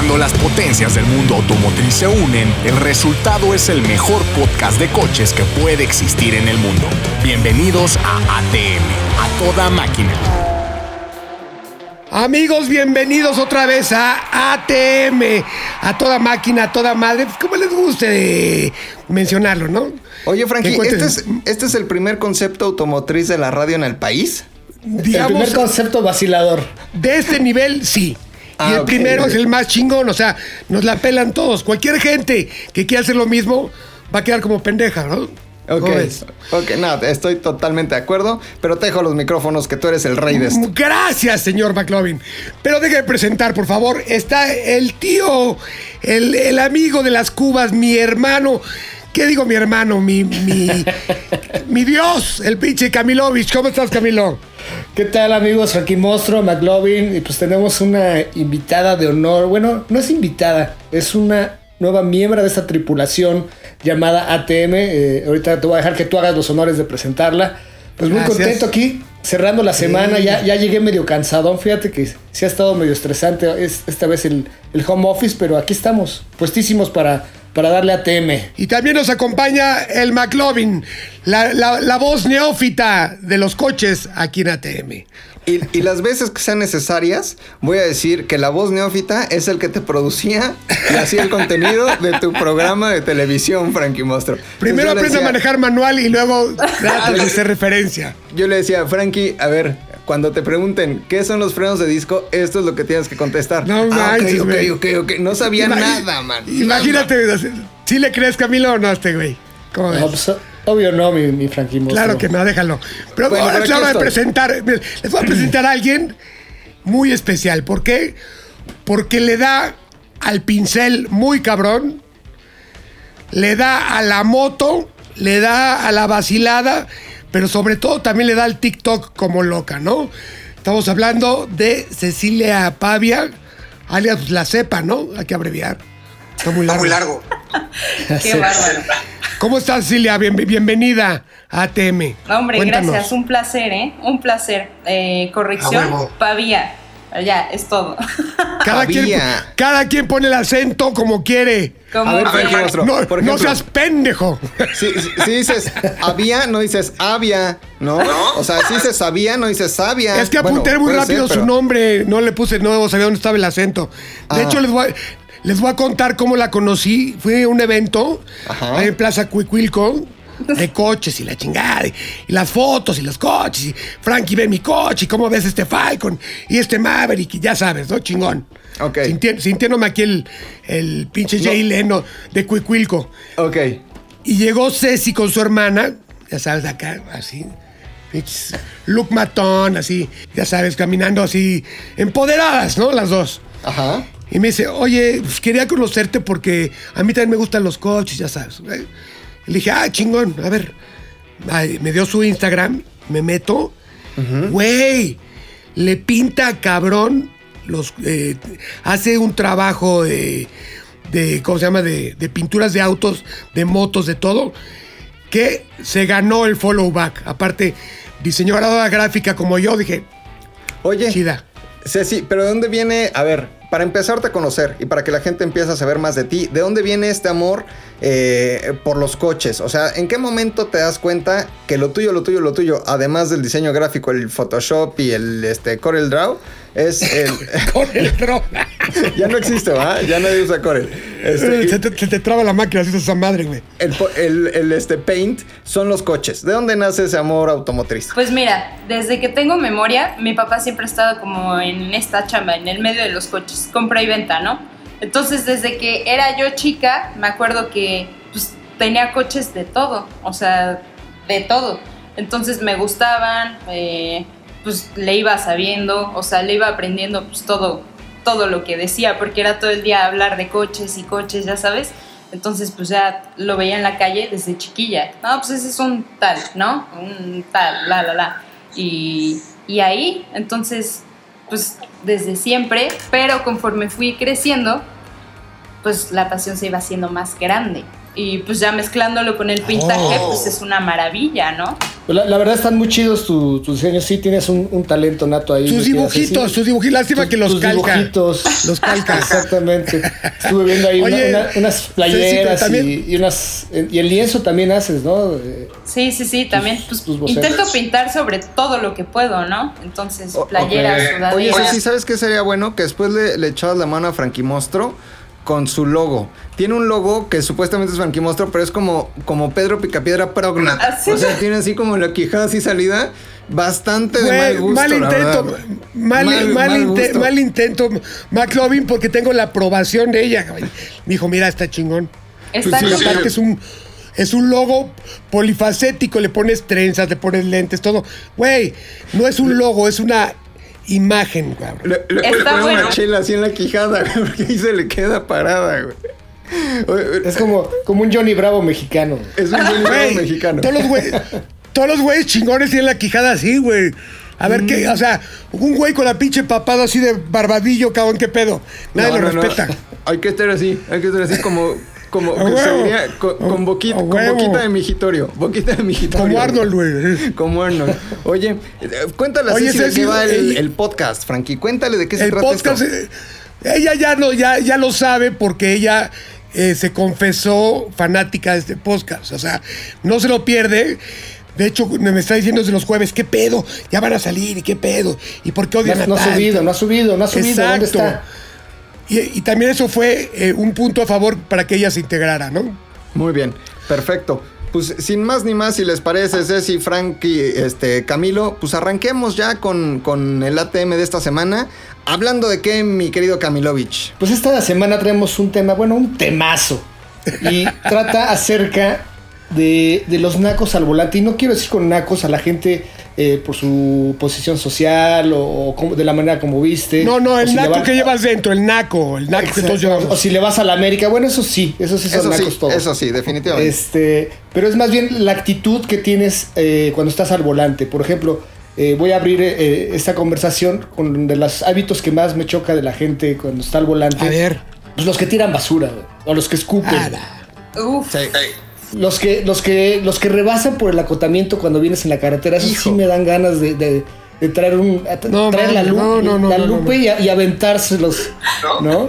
Cuando las potencias del mundo automotriz se unen, el resultado es el mejor podcast de coches que puede existir en el mundo. Bienvenidos a ATM, a toda máquina. Amigos, bienvenidos otra vez a ATM, a toda máquina, a toda madre, pues, como les guste mencionarlo, ¿no? Oye, Frankie, ¿este es, este es el primer concepto automotriz de la radio en el país? El Digamos, primer concepto vacilador. de este nivel, sí. Ah, y el ok, primero es el más chingón, o sea, nos la pelan todos. Cualquier gente que quiera hacer lo mismo va a quedar como pendeja, ¿no? Ok, ok, no, estoy totalmente de acuerdo, pero te dejo los micrófonos que tú eres el rey de esto. Gracias, señor McLovin. Pero déjeme presentar, por favor. Está el tío, el, el amigo de las cubas, mi hermano. ¿Qué digo mi hermano? Mi, mi, mi Dios, el pinche Camilovich. ¿Cómo estás, Camilo? ¿Qué tal amigos? Frankie Monstro, McLovin. Y pues tenemos una invitada de honor. Bueno, no es invitada, es una nueva miembro de esta tripulación llamada ATM. Eh, ahorita te voy a dejar que tú hagas los honores de presentarla. Pues muy Gracias. contento aquí, cerrando la semana. Ya, ya llegué medio cansadón. Fíjate que sí ha estado medio estresante es, esta vez el, el home office, pero aquí estamos, puestísimos para, para darle ATM. Y también nos acompaña el McLovin, la, la- la voz neófita de los coches aquí en ATM. Y, y las veces que sean necesarias, voy a decir que la voz neófita es el que te producía y hacía el contenido de tu programa de televisión, Frankie Monstruo. Primero aprende a manejar manual y luego trata de hacer referencia. Yo le decía, Frankie, a ver, cuando te pregunten qué son los frenos de disco, esto es lo que tienes que contestar. No ah, ok, manches, ok, güey. ok, ok. No sabía Ima- nada, man. Imagínate, si le crees, Camilo, o no a este güey? ¿Cómo ves? No, pues, obvio no, mi, mi Frankie. Claro que no, déjalo. Pero Bueno, ahora es la aquí hora de presentar. Miren, Les voy a presentar a alguien muy especial. ¿Por qué? Porque le da al pincel muy cabrón, le da a la moto, le da a la vacilada, pero sobre todo también le da al TikTok como loca, ¿no? Estamos hablando de Cecilia Pavia, alias la cepa, ¿no? Hay que abreviar. Está muy largo. Qué bárbaro. ¿Cómo estás, Cecilia? Bien- bienvenida a ATM. Hombre, Cuéntanos. gracias. Un placer, ¿eh? Un placer. Eh, corrección, A huevo. Pavía. Ya, es todo. Cada quien, Había. cada quien pone el acento como quiere. Como A ver, que- No, por no ejemplo, seas pendejo. Si, si- si dices había, no dices había, ¿no? O sea, si dices sabía, no dices sabia. Es que Bueno, apunté muy rápido ser, su pero- nombre. No le puse nuevo, sabía dónde estaba el acento. De Ah. hecho, les voy, a, les voy a contar cómo la conocí. Fui a un evento Ajá. ahí en Plaza Cuicuilco de coches y la chingada. Y, y las fotos y los coches. Y Frankie ve mi coche y cómo ves este Falcon y este Maverick. Y ya sabes, ¿no? Chingón. Ok. Sinti- sintiéndome aquí el, el pinche Jay Leno de Cuicuilco. Ok. Y llegó Ceci con su hermana, ya sabes, acá, así. Look matón, así, ya sabes, caminando así, empoderadas, ¿no? Las dos. Ajá. Y me dice, oye, pues, quería conocerte porque a mí también me gustan los coches, ya sabes. Le dije, ah, chingón, a ver. Ay, me dio su Instagram, me meto. Güey, le pinta cabrón los... eh, hace un trabajo de, de, ¿cómo se llama? De, de pinturas de autos, de motos, de todo, que se ganó el follow back. Aparte, diseñadora gráfica como yo, dije, Oye, chida. Ceci, pero ¿de dónde viene? A ver, para empezarte a conocer y para que la gente empiece a saber más de ti, ¿de dónde viene este amor eh, por los coches? O sea, ¿en qué momento te das cuenta que lo tuyo, lo tuyo, lo tuyo, además del diseño gráfico, el Photoshop y el este, Corel Draw, es el... Con el ro- ya no existe, ¿va? Ya nadie usa Corel. Este, se, te, se te traba la máquina, así es esa madre, güey. el, po- el- el, este, Paint son los coches. ¿De dónde nace ese amor automotriz? Pues mira, desde que tengo memoria, mi papá siempre ha estado como en esta chamba, en el medio de los coches, compra y venta, ¿no? Entonces, desde que era yo chica, me acuerdo que pues, tenía coches de todo, o sea, de todo. Entonces me gustaban, eh, pues le iba sabiendo, o sea, le iba aprendiendo pues todo, todo lo que decía, porque era todo el día hablar de coches y coches, ya sabes. Entonces, pues ya lo veía en la calle desde chiquilla. No, pues ese es un tal, ¿no? Un tal, la, la, la. Y, y ahí, entonces, pues desde siempre, pero conforme fui creciendo, pues la pasión se iba haciendo más grande. Y pues ya mezclándolo con el pintaje, Oh. pues es una maravilla, ¿no? La, la verdad están muy chidos tu- tus diseños. Sí, tienes un, un talento nato ahí. Querida dibujitos, sus dibujitos. Lástima que los tus calca. dibujitos. Los calca. Exactamente. Estuve viendo ahí Oye, una- unas playeras y, y unas. Y el lienzo también haces, ¿no? Eh, Sí, sí, sí, también pues, tus intento pintar sobre todo lo que puedo, ¿no? Entonces, playeras, ok. Oye. Ceci, ¿sabes qué sería bueno? Que después le, le echabas la mano a Frankie Mostro con su logo. Tiene un logo que supuestamente es Frankie Mostro, pero es como, como Pedro Picapiedra Prognat. Ah, sí. O sea, tiene así como la quijada así salida. Bastante de Güey, mal gusto. mal la intento, verdad. mal, mal, mal inte- gusto. mal intento, McLovin, porque tengo la aprobación de ella. güey. Me dijo, mira, está chingón. Está Y chido. aparte es un, es un logo polifacético, le pones trenzas, le pones lentes, todo. Güey, no es un logo, es una imagen, güey. Le, le Está puede poner bueno. una chela así en la quijada, güey, porque ahí se le queda parada, güey. Es como, como un Johnny Bravo mexicano. Es un buen Güey, mexicano. Todos los güeyes, todos los güeyes chingones tienen la quijada así, güey. A ver qué, Mm. o sea, un güey con la pinche papada así de barbadillo, cabrón, qué pedo. Nadie No, lo no, no. respeta. Hay que estar así, hay que estar así como, como con, boquita, con de mijitorio, boquita de mijitorio. Como Arnold, güey. Como Arnold. Oye, eh, cuéntale Oye, así de qué va el, el podcast, Frankie. Cuéntale de qué se El trata podcast, esto. eh, ella ya no, ya, ya lo sabe porque ella eh, se confesó fanática de este podcast. O sea, no se lo pierde. De hecho, me está diciendo desde los jueves, ¿qué pedo? Ya van a salir, ¿y qué pedo? ¿Y por qué No, odian a no ha subido, no ha subido, no ha subido. ¿Dónde Exacto. está? Y, y también eso fue eh, un punto a favor para que ella se integrara, ¿no? Muy bien, perfecto. Pues sin más ni más, si les parece, Ceci, Frankie, este, Camilo, pues arranquemos ya con, con el ATM de esta semana. Hablando de qué, mi querido Camilovich. Pues esta semana traemos un tema, bueno, un temazo. Y trata acerca de, de los nacos al volante. Y no quiero decir con nacos a la gente eh, por su posición social o, o como- de la manera como viste. No, no, el si naco van- que llevas dentro, el naco, el naco que todos llevamos. O si le vas a la América. Bueno, eso sí, eso sí son Eso sí, nacos todos. eso sí, definitivamente. Este, pero es más bien la actitud que tienes eh, cuando estás al volante. Por ejemplo, eh, voy a abrir eh, esta conversación con de los hábitos que más me choca de la gente cuando está al volante. A ver. Pues los que tiran basura, güey, o los que escupen. Uf, Sí. Los que, los que, los que rebasan por el acotamiento cuando vienes en la carretera, Hijo. sí me dan ganas de, de- de traer un No, traer la, mames, lu- no, no, no, la no, no, lupe no. Y, a- y aventárselos, ¿no?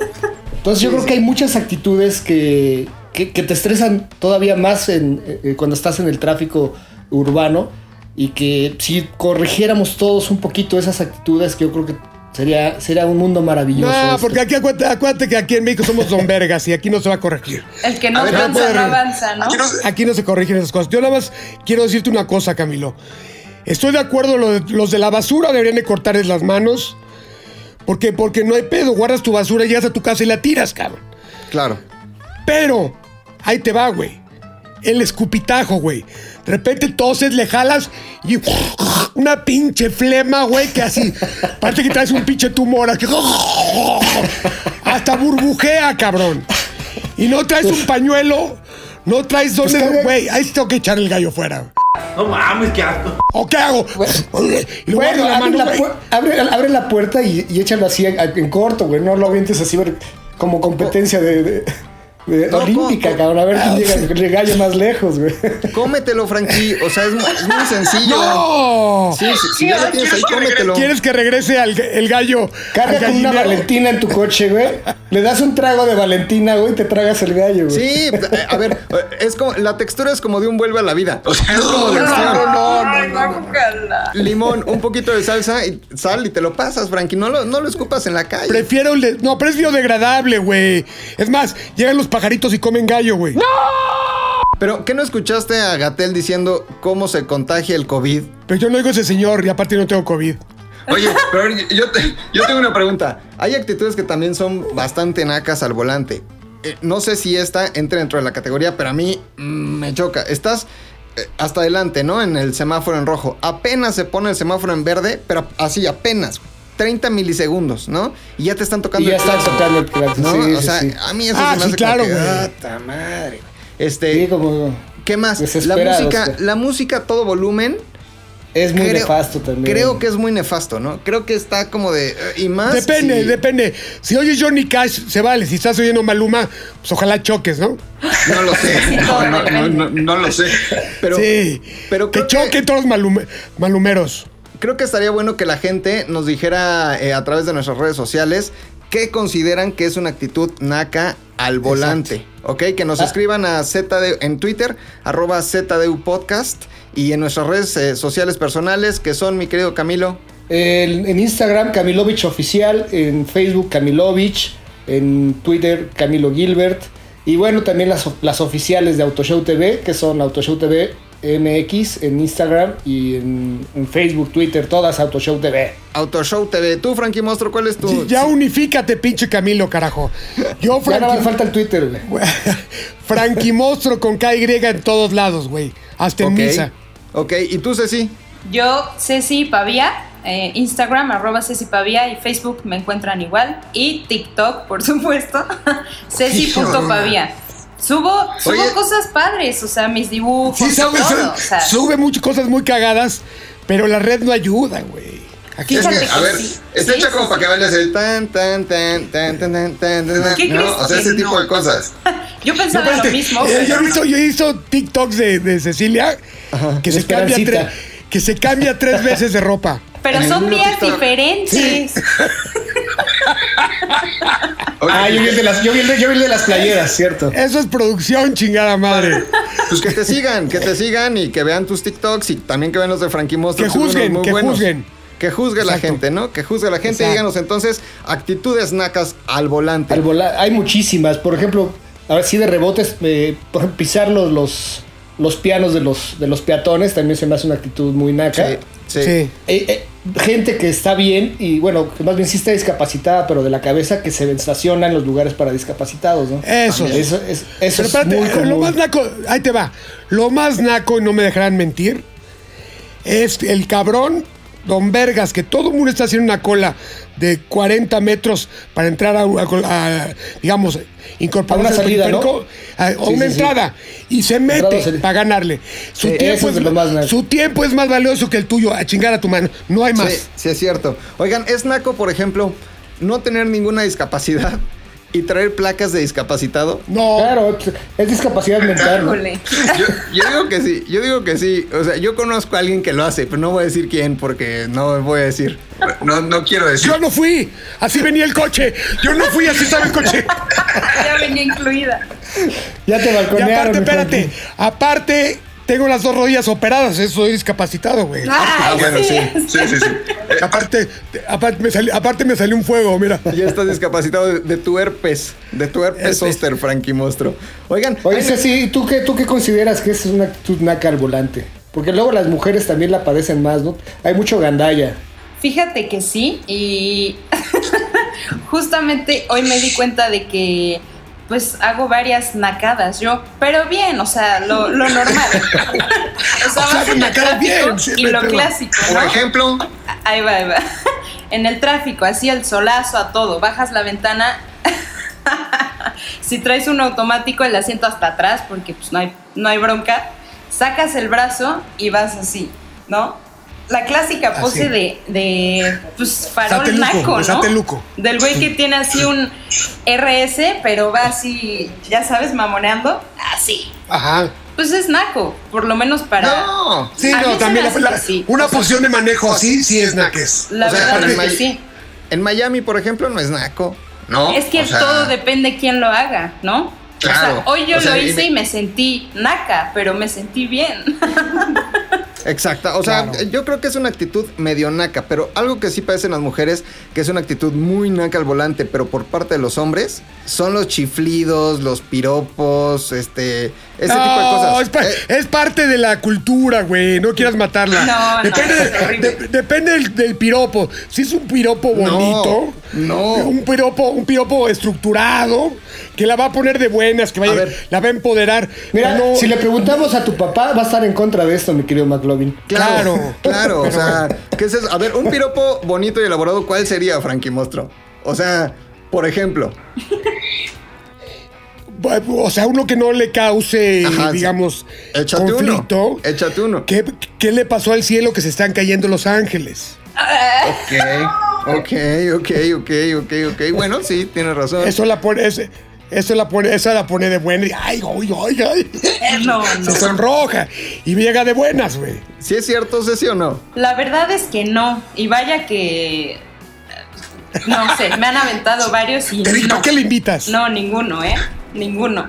Entonces yo creo que hay muchas actitudes que, que, que te estresan todavía más en, eh, cuando estás en el tráfico urbano y que si corrigiéramos todos un poquito esas actitudes, que yo creo que sería, sería un mundo maravilloso. No, este. porque aquí acuérdate, acuérdate que aquí en México somos don vergas y aquí no se va a corregir. el que no A ver, avanza, no puede- no avanza, ¿no? Aquí no se corrigen esas cosas. Yo nada más quiero decirte una cosa, Camilo. Estoy de acuerdo, lo de- los de la basura deberían de cortarles las manos. Porque, porque no hay pedo, guardas tu basura, llegas a tu casa y la tiras, cabrón. Claro. Pero, ahí te va, güey. El escupitajo, güey. De repente toses, le jalas y una pinche flema, güey, que así. Parece que traes un pinche tumor aquí. Hasta burbujea, cabrón. Y no traes un pañuelo, no traes cabrón. Güey, ahí sí tengo que echar el gallo fuera. No mames, qué asco. ¿O qué hago? Y luego Bueno, la abre, mano, la güey. pu- abre- abre la puerta y, y échalo así en, en corto, güey. No lo avientes así como competencia de, de- No, olímpica, cabrón. A ver quién llega el gallo más lejos, güey. Cómetelo, Frankie. O sea, es, mu- es muy sencillo. ¡No! Sí, sí, si ya lo tienes ahí, cómetelo. ¿Quieres que regrese al, el gallo? Carga con una? Valentina en tu coche, güey. Le das un trago de Valentina, güey, y te tragas el gallo, güey. Sí, eh, a ver, es como, la textura es como de un vuelve a la vida. O sea, es como de acción. Ay, guácala. Limón, un poquito de salsa y sal y te lo pasas, Frankie. No lo, no lo escupas en la calle. Prefiero el de- No, pero es biodegradable, güey. Es más, llegan los pajaritos y comen gallo, güey. Pero, ¿qué no escuchaste a Gatel diciendo cómo se contagia el COVID? Pero yo no digo ese señor y aparte no tengo COVID. Oye, pero yo, te- yo tengo una pregunta. Hay actitudes que también son bastante nacas al volante. Eh, no sé si esta entra dentro de la categoría, pero a mí mm, me choca. Estás eh, hasta adelante, ¿no? En el semáforo en rojo. Apenas se pone el semáforo en verde, pero así, apenas. 30 milisegundos, ¿no? Y ya te están Y tocando ya el están tocando el claxon, ¿no? sí, o sea, sí. a mí eso Ah, se me sí, hace claro, como que, güey. "Ah, madre, güey". Este, Sí, como... ¿Qué más? La música, güey. la música a todo volumen Es muy nefasto también. Creo que es muy nefasto, ¿no? Creo que está como de. eh, Y más. Depende, si- depende. Si oyes Johnny Cash, se vale. Si estás oyendo Maluma, pues ojalá choques, ¿no? No lo sé. No, todo no, no, depende. no, no lo sé. Pero, sí. pero que choquen todos los malume- malumeros. Creo que estaría bueno que la gente nos dijera eh, a través de nuestras redes sociales qué consideran que es una actitud naca al volante. ¿Ok? Que nos Ah. escriban a ZD en Twitter, arroba ZDU Podcast, y en nuestras redes eh, sociales personales, que son, mi querido Camilo. El- en Instagram, Camilovich Oficial. En Facebook, Camilovich. En Twitter, Camilo Gilbert. Y bueno, también las, las oficiales de Autoshow TV, que son Autoshow TV MX en Instagram y en, en Facebook, Twitter, todas Autoshow TV. Autoshow TV. Tú, Frankie Monstruo, ¿cuál es tu...? Sí, Ya unifícate, pinche Camilo, carajo. Yo, Ya Frankie, falta el Twitter, güey. Frankie Monstruo con KY en todos lados, güey. Hasta en misa. Ok, ¿y tú, Ceci? Yo, Ceci Pavía, eh, Instagram, arroba Ceci Pavía y Facebook me encuentran igual. Y TikTok, por supuesto, Ceci.pavía. Subo, subo Oye. cosas padres, o sea, mis dibujos, Sí, sabes, todo. O sea, sube muchas cosas muy cagadas, pero la red no ayuda, güey. Aquí Es que, a que ver, sí. está Sí, hecha sí, como sí. para que bailes el Tan, tan, tan, tan, tan, tan, tan, tan, ¿Qué ¿no? O sea, ese tipo de cosas. yo No, pensaba lo espérate, mismo. eh, yo, visto, yo visto TikToks de, de Cecilia que De se, cambia tres, que se cambia tres veces de ropa. pero son días TikTok. diferentes. Oye, Ah, yo vi el de las, yo vi el de, yo vi el de las playeras, cierto. Eso es producción, chingada madre. Pues que te sigan, que te sigan y que vean tus TikToks y también que vean los de Frankie Monster. Que juzguen, muy que buenos. juzguen. Que juzgue la Exacto. gente, ¿no? Que juzgue la gente. Exacto. Díganos entonces actitudes nacas al volante. Al volar, hay muchísimas. Por ejemplo, a ver si de rebotes, eh, por ejemplo, pisar los, los, los pianos de los, de los peatones también se me hace una actitud muy naca. Sí, sí. Sí. Eh, eh, gente que está bien y bueno, que más bien sí está discapacitada, pero de la cabeza que se estaciona en los lugares para discapacitados, ¿no? Eso. Eso es, eso es espérate, muy común. lo más naco, ahí te va. Lo más naco, y no me dejarán mentir, es el cabrón Don Vergas, que todo el mundo está haciendo una cola de 40 metros para entrar a, a- a, digamos, incorporarse A una al salida, ¿no? periférico, a, a Sí, una sí, sí. entrada y se o mete para ganarle. Su, Sí, tiempo es, más su tiempo es más valioso que el tuyo, a chingar a tu mano. No hay más. Sí, sí es cierto. Oigan, es naco, por ejemplo, no tener ninguna discapacidad y traer placas de discapacitado. No. Claro, pues, es discapacidad mental. Yo, yo digo que sí, yo digo que sí. O sea, yo conozco a alguien que lo hace, pero no voy a decir quién porque no voy a decir. no, no quiero decir. Yo no fui, así venía el coche. Yo no fui, así estaba el coche. Ya venía incluida. Ya te Y balconearon. aparte, mi espérate, aparte, tengo las dos rodillas operadas, eso soy discapacitado, güey. Ah, Ay, bueno, sí. Sí, sí, sí. Eh, Aparte, aparte, me salió, aparte me salió un fuego, mira. Ya estás discapacitado de, de tu herpes, de tu herpes Herpes. zóster, Frankie Monstruo. Oigan, Oye, Ceci, ¿tú qué, ¿tú qué consideras que es una actitud naca al volante? Porque luego las mujeres también la padecen más, ¿no? Hay mucho gandalla. Fíjate que sí, y justamente hoy me di cuenta de que pues hago varias nacadas yo, pero bien, o sea, lo, lo normal. o sea, O sea, vas en el nacadas tráfico bien, sí, y lo clásico, Por ejemplo, Ahí va, ahí va. En el tráfico, así el solazo a todo, bajas la ventana. si traes un automático, el asiento hasta atrás, porque pues no hay, no hay bronca, sacas el brazo y vas así, ¿no? La clásica pose de, de pues farol Sateluco, naco, ¿no? sateluco. Del güey que tiene así un RS, pero va así, ya sabes, mamoneando, así. Ajá. Pues es naco, por lo menos para... no. Sí, no, también la- la- una posición de manejo así, sí es naques. La O sea, verdad es que sí. En Miami, por ejemplo, no es naco. no. Es que o sea, todo depende quién lo haga, ¿no? Claro. O sea, hoy yo O sea, lo y hice me- y me sentí naca, pero me sentí bien. Exacta. O sea, yo creo que es una actitud medio naca, pero algo que sí padecen las mujeres, que es una actitud muy naca al volante, pero por parte de los hombres, son los chiflidos, los piropos, este, ese tipo de No, cosas. es, pa- Eh, es parte de la cultura, güey. No quieras matarla. No, no, depende de- depende del, del piropo. Si es un piropo No, bonito, no. un piropo, un piropo estructurado, que la va a poner de buenas, que vaya, A ver. la va a empoderar. Mira, No- si le preguntamos a tu papá, va a estar en contra de esto, mi querido McLovin. Claro, Claro. claro, o sea, ¿qué es eso? A ver, un piropo bonito y elaborado, ¿cuál sería, Frankie Mostro? O sea, por ejemplo, o sea, uno que no le cause, Ajá, digamos, Échate uno. conflicto. Échate uno. ¿Qué, ¿Qué le pasó al cielo que se están cayendo los ángeles? Ok, ok, ok, ok, ok, ok. Bueno, sí, tienes razón. Eso la pone, ese- eso la pone, esa la pone de buena y ay, ay, ay, ay. No, Se no. sonroja y me llega de buenas, güey. ¿Sí es cierto, Ceci, o no? La verdad es que no. Y vaya que. No sé, me han aventado varios y. Pero ¿y no. qué le invitas? No, ninguno, ¿eh? Ninguno.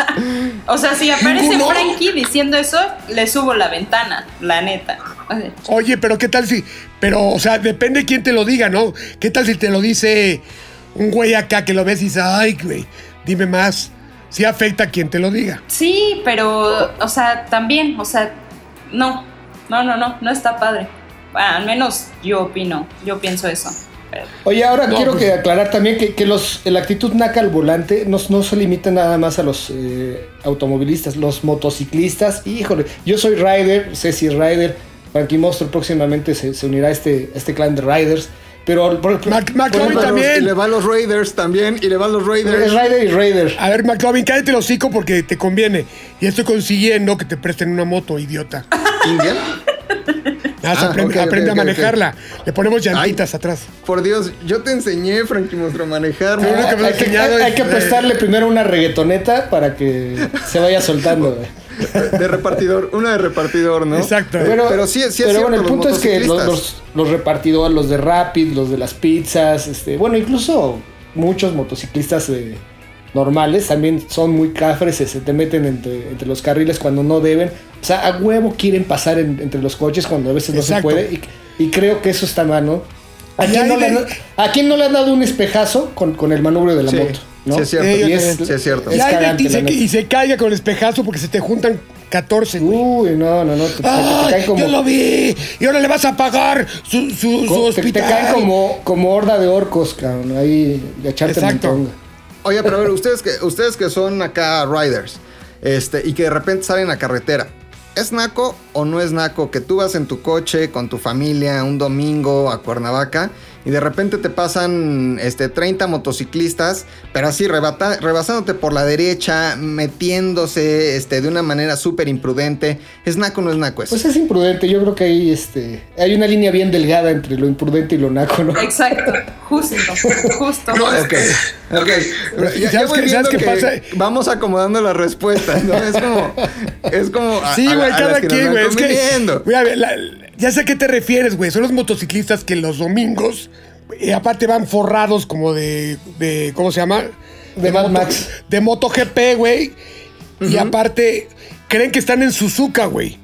o sea, si aparece ¿Ninguno? Frankie diciendo eso, le subo la ventana, la neta. O sea, Oye, pero ¿qué tal si? Pero, o sea, depende quién te lo diga, ¿no? ¿Qué tal si te lo dice un güey acá que lo ves y dice, ay, güey, dime más? Sí afecta a quien te lo diga. Sí, pero, o sea, también, o sea, no, no, no, no, no está padre. Bueno, al menos yo opino, yo pienso eso. Oye, ahora No, quiero pues- que aclarar también que, que los, la actitud naca al volante no, no se limita nada más a los eh, automovilistas, los motociclistas. Híjole, yo soy rider, Ceci es rider, Frankie Monster próximamente se, se unirá a este, a este clan de riders. Pero por, Mac- McLovin también. Y le va a los Raiders también, y le va a los es Raiders. rider y raider. A ver, McLovin, cállate el hocico porque te conviene. Y estoy consiguiendo que te presten una moto, idiota. ¿Indian? Ah, aprende, a manejarla. Le ponemos llantitas atrás. Por Dios, yo te enseñé, Frankie Monstruo, a manejar. Hay que, hay- hay que prestarle primero una reggaetoneta para que se vaya soltando. De repartidor, una de repartidor, ¿no? Exacto. Pero, pero sí, sí pero bueno, el punto es que los, los, los repartidores, los de Rapid, los de las pizzas, este, bueno, incluso muchos motociclistas eh, normales también son muy cafres, se, te meten entre, entre los carriles cuando no deben. O sea, a huevo quieren pasar en- entre los coches cuando a veces no Exacto. se puede. Y, y creo que eso está mal, ¿no? ¿A quién no, le, han- ¿A quién no le han dado un espejazo con, con el manubrio de la Sí, moto? ¿no? sí es cierto. Y es. Sí es cierto. Es cagante, y se, y se caiga con el espejazo porque se te juntan 14, güey. Uy, no, no, no. Te, te- te caen como, Yo lo vi. Y ahora le vas a pagar su, su, su co- te, te hospital. caen como, como horda de orcos, cabrón. Ahí de echarte Exacto. montonga. Oye, pero a ver, ustedes que, ustedes que son acá riders, este, y que de repente salen a carretera, ¿es naco o no es naco que tú vas en tu coche con tu familia un domingo a Cuernavaca y de repente te pasan este, 30 motociclistas, pero así rebata- rebasándote por la derecha, metiéndose este, de una manera súper imprudente? ¿Es naco o no es naco eso? Pues es imprudente. Yo creo que ahí este, hay una línea bien delgada entre lo imprudente y lo naco, ¿no? Exacto, justo, justo. No, ok, ok. Ya, ya ¿Sabes voy viendo que pasa? vamos acomodando las respuestas, ¿no? Es como, es como a- Sí, güey, cada quien, güey. Es que. conviniendo. Güey, a ver, la- ya sé a qué te refieres, güey. Son los motociclistas que los domingos, y aparte van forrados como de. de ¿Cómo se llama? De Mad Max. De MotoGP, güey. Y aparte, creen que están en Suzuka, güey.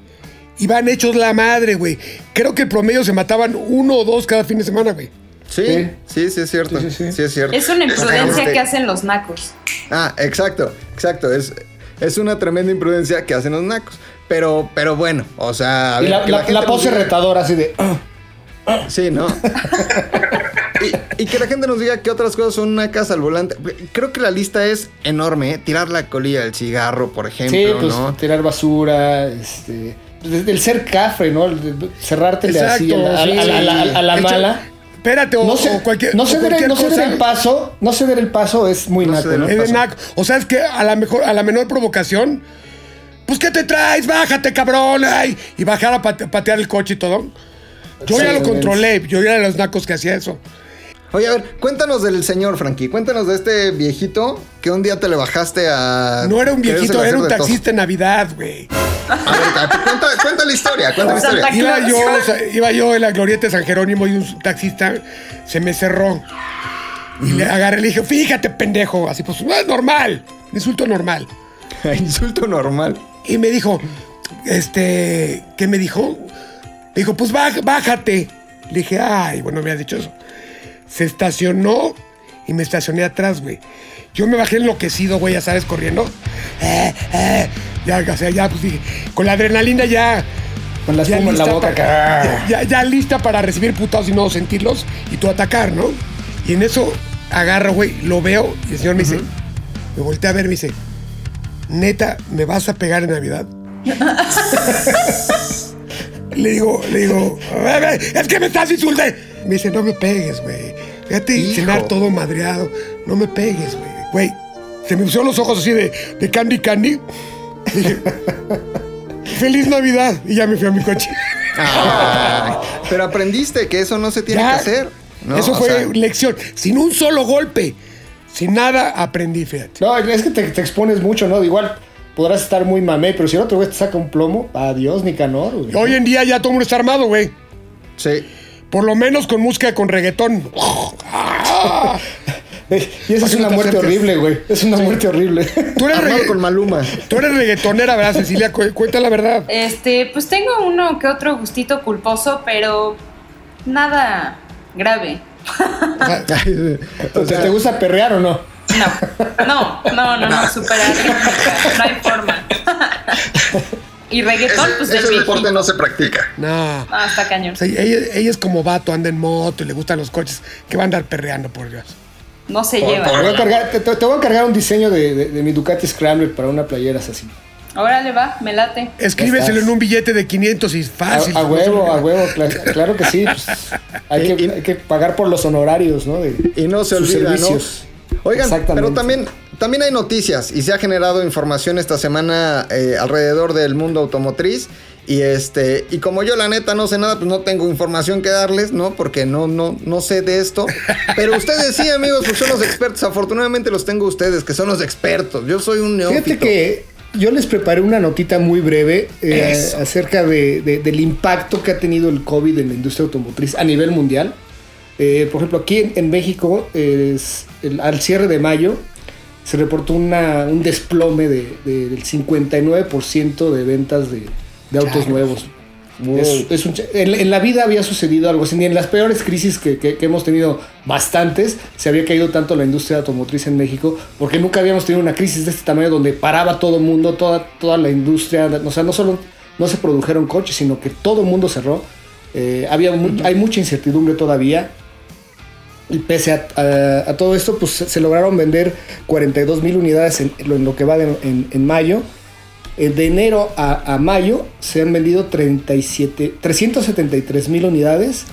Y van hechos la madre, güey. Creo que el promedio se mataban uno o dos cada fin de semana, güey. Sí, Sí. sí, sí es cierto. Sí, Sí, sí, sí. es cierto. Es una imprudencia Este- que hacen los nacos. Ah, exacto, exacto. Es, es una tremenda imprudencia que hacen los nacos. Pero, pero bueno, o sea. a Y la, que la- gente la nos pose retadora así de... "Ah". Sí, ¿no? y, y que la gente nos diga qué otras cosas son nacas al volante. Creo que la lista es enorme, ¿eh? Tirar la colilla del cigarro, por ejemplo, Sí, pues ¿no? tirar basura, este... El, el ser cafre, ¿no? El de- cerrártele así a la, a a la- a mala. Espérate, o, No, o se, cualquier, no o cualquier no cosa. el paso, no ceder el paso es muy No naco, ¿no? el Es de paso. naco. O sea, es que a la mejor, a la menor provocación, pues ¿qué te traes? Bájate, cabrón. Ay, y bajar a pate- patear el coche y todo. Yo ya lo controlé. Yo era de los nacos que hacía eso. Oye, a ver, cuéntanos del señor, Frankie. Cuéntanos de este viejito que un día te le bajaste a. No era un viejito, era un taxista en Navidad, güey. A ver, cuenta, cuenta la historia, cuenta la historia. Iba yo, o sea, iba yo en la glorieta de San Jerónimo y un taxista se me cerró. Y le agarré y le dije, fíjate, pendejo. Así pues, no es normal. Insulto normal. Insulto normal. Y me dijo, este, ¿qué me dijo? Me dijo, pues bájate. Le dije, ay, bueno, me ha dicho eso. Se estacionó y me estacioné atrás, güey. Yo me bajé enloquecido, güey, ya sabes, corriendo. Eh, eh. Ya, o sea, ya, pues dije, con la adrenalina ya. Con la espuma en la boca. acá. ya, ya- ya lista para recibir putados y no sentirlos y tú atacar, ¿no? Y en eso agarro, güey, lo veo y el señor me dice, me volteé a ver, me dice, neta, ¿me vas a pegar en Navidad? le digo, le digo, "A ver, es que me estás insultando. Me dice, no me pegues, güey. Fíjate, Hijo. cenar todo madreado. No me pegues, güey. Güey, Se me pusieron los ojos así de, de candy candy. Dije, feliz Navidad. Y ya me fui a mi coche. Pero aprendiste que eso no se tiene Ya. que hacer. ¿no? Eso fue sea, lección. Sin un solo golpe. Sin nada aprendí, fíjate. No, es que te, te expones mucho, ¿no? Igual podrás estar muy mamé, pero si el otro güey te saca un plomo, adiós, Nicanor, güey. Hoy en día ya todo el mundo está armado, güey. sí. Por lo menos con música con reggaetón. Y esa es una no te muerte horrible, güey. Es una muerte horrible. Tú eres, Armado regga- con Maluma. tú eres reggaetonera, ¿verdad, Cecilia? Cu- Cuenta la verdad. Este, pues tengo uno que otro gustito culposo, pero nada grave. O sea, ¿te gusta perrear o no? No, no, no, no, no, superar. No hay forma. Y reggaetón, Ese, pues ese el deporte viejito. no se practica. No. Ah, está cañón. O sea, ella, ella es como vato, anda en moto y le gustan los coches. Que va a andar perreando, por Dios. No se Por- lleva. por- Te voy a cargar, te, voy a cargar un diseño de, de- de mi Ducati Scrambler para una playera así. Órale, va, me late. Escríbeselo en un billete de 500 y fácil. a huevo, a huevo, cla- claro, que sí. pues, hay, que, hay que pagar por los honorarios, ¿no? De Y no se sus olvida, ¿no? Oigan, pero también, también hay noticias y se ha generado información esta semana eh, alrededor del mundo automotriz. Y este, y como yo la neta no sé nada, pues no tengo información que darles, ¿no? Porque no, no, no sé de esto. Pero ustedes sí, amigos, pues son los expertos. Afortunadamente los tengo ustedes, que son los expertos. Yo soy un neófito. Fíjate que yo les preparé una notita muy breve eh, acerca de- de- del impacto que ha tenido el COVID en la industria automotriz a nivel mundial. Eh, por ejemplo, aquí en, en México, es el- al cierre de mayo, se reportó una- un desplome de- de- del 59% de ventas de, de autos nuevos. Es- es un ch- en, en la vida había sucedido algo así, ni en las peores crisis que, que- que hemos tenido bastantes, se había caído tanto la industria automotriz en México, porque nunca habíamos tenido una crisis de este tamaño donde paraba todo el mundo, toda, toda la industria, o sea, no solo no se produjeron coches, sino que todo el mundo cerró. Eh, había hay mucha incertidumbre todavía. Y pese a, a- a todo esto, pues se, lograron vender 42 mil unidades en, en lo que va de- en, en mayo. Eh, De enero a, a mayo se han vendido 37, 373 mil unidades,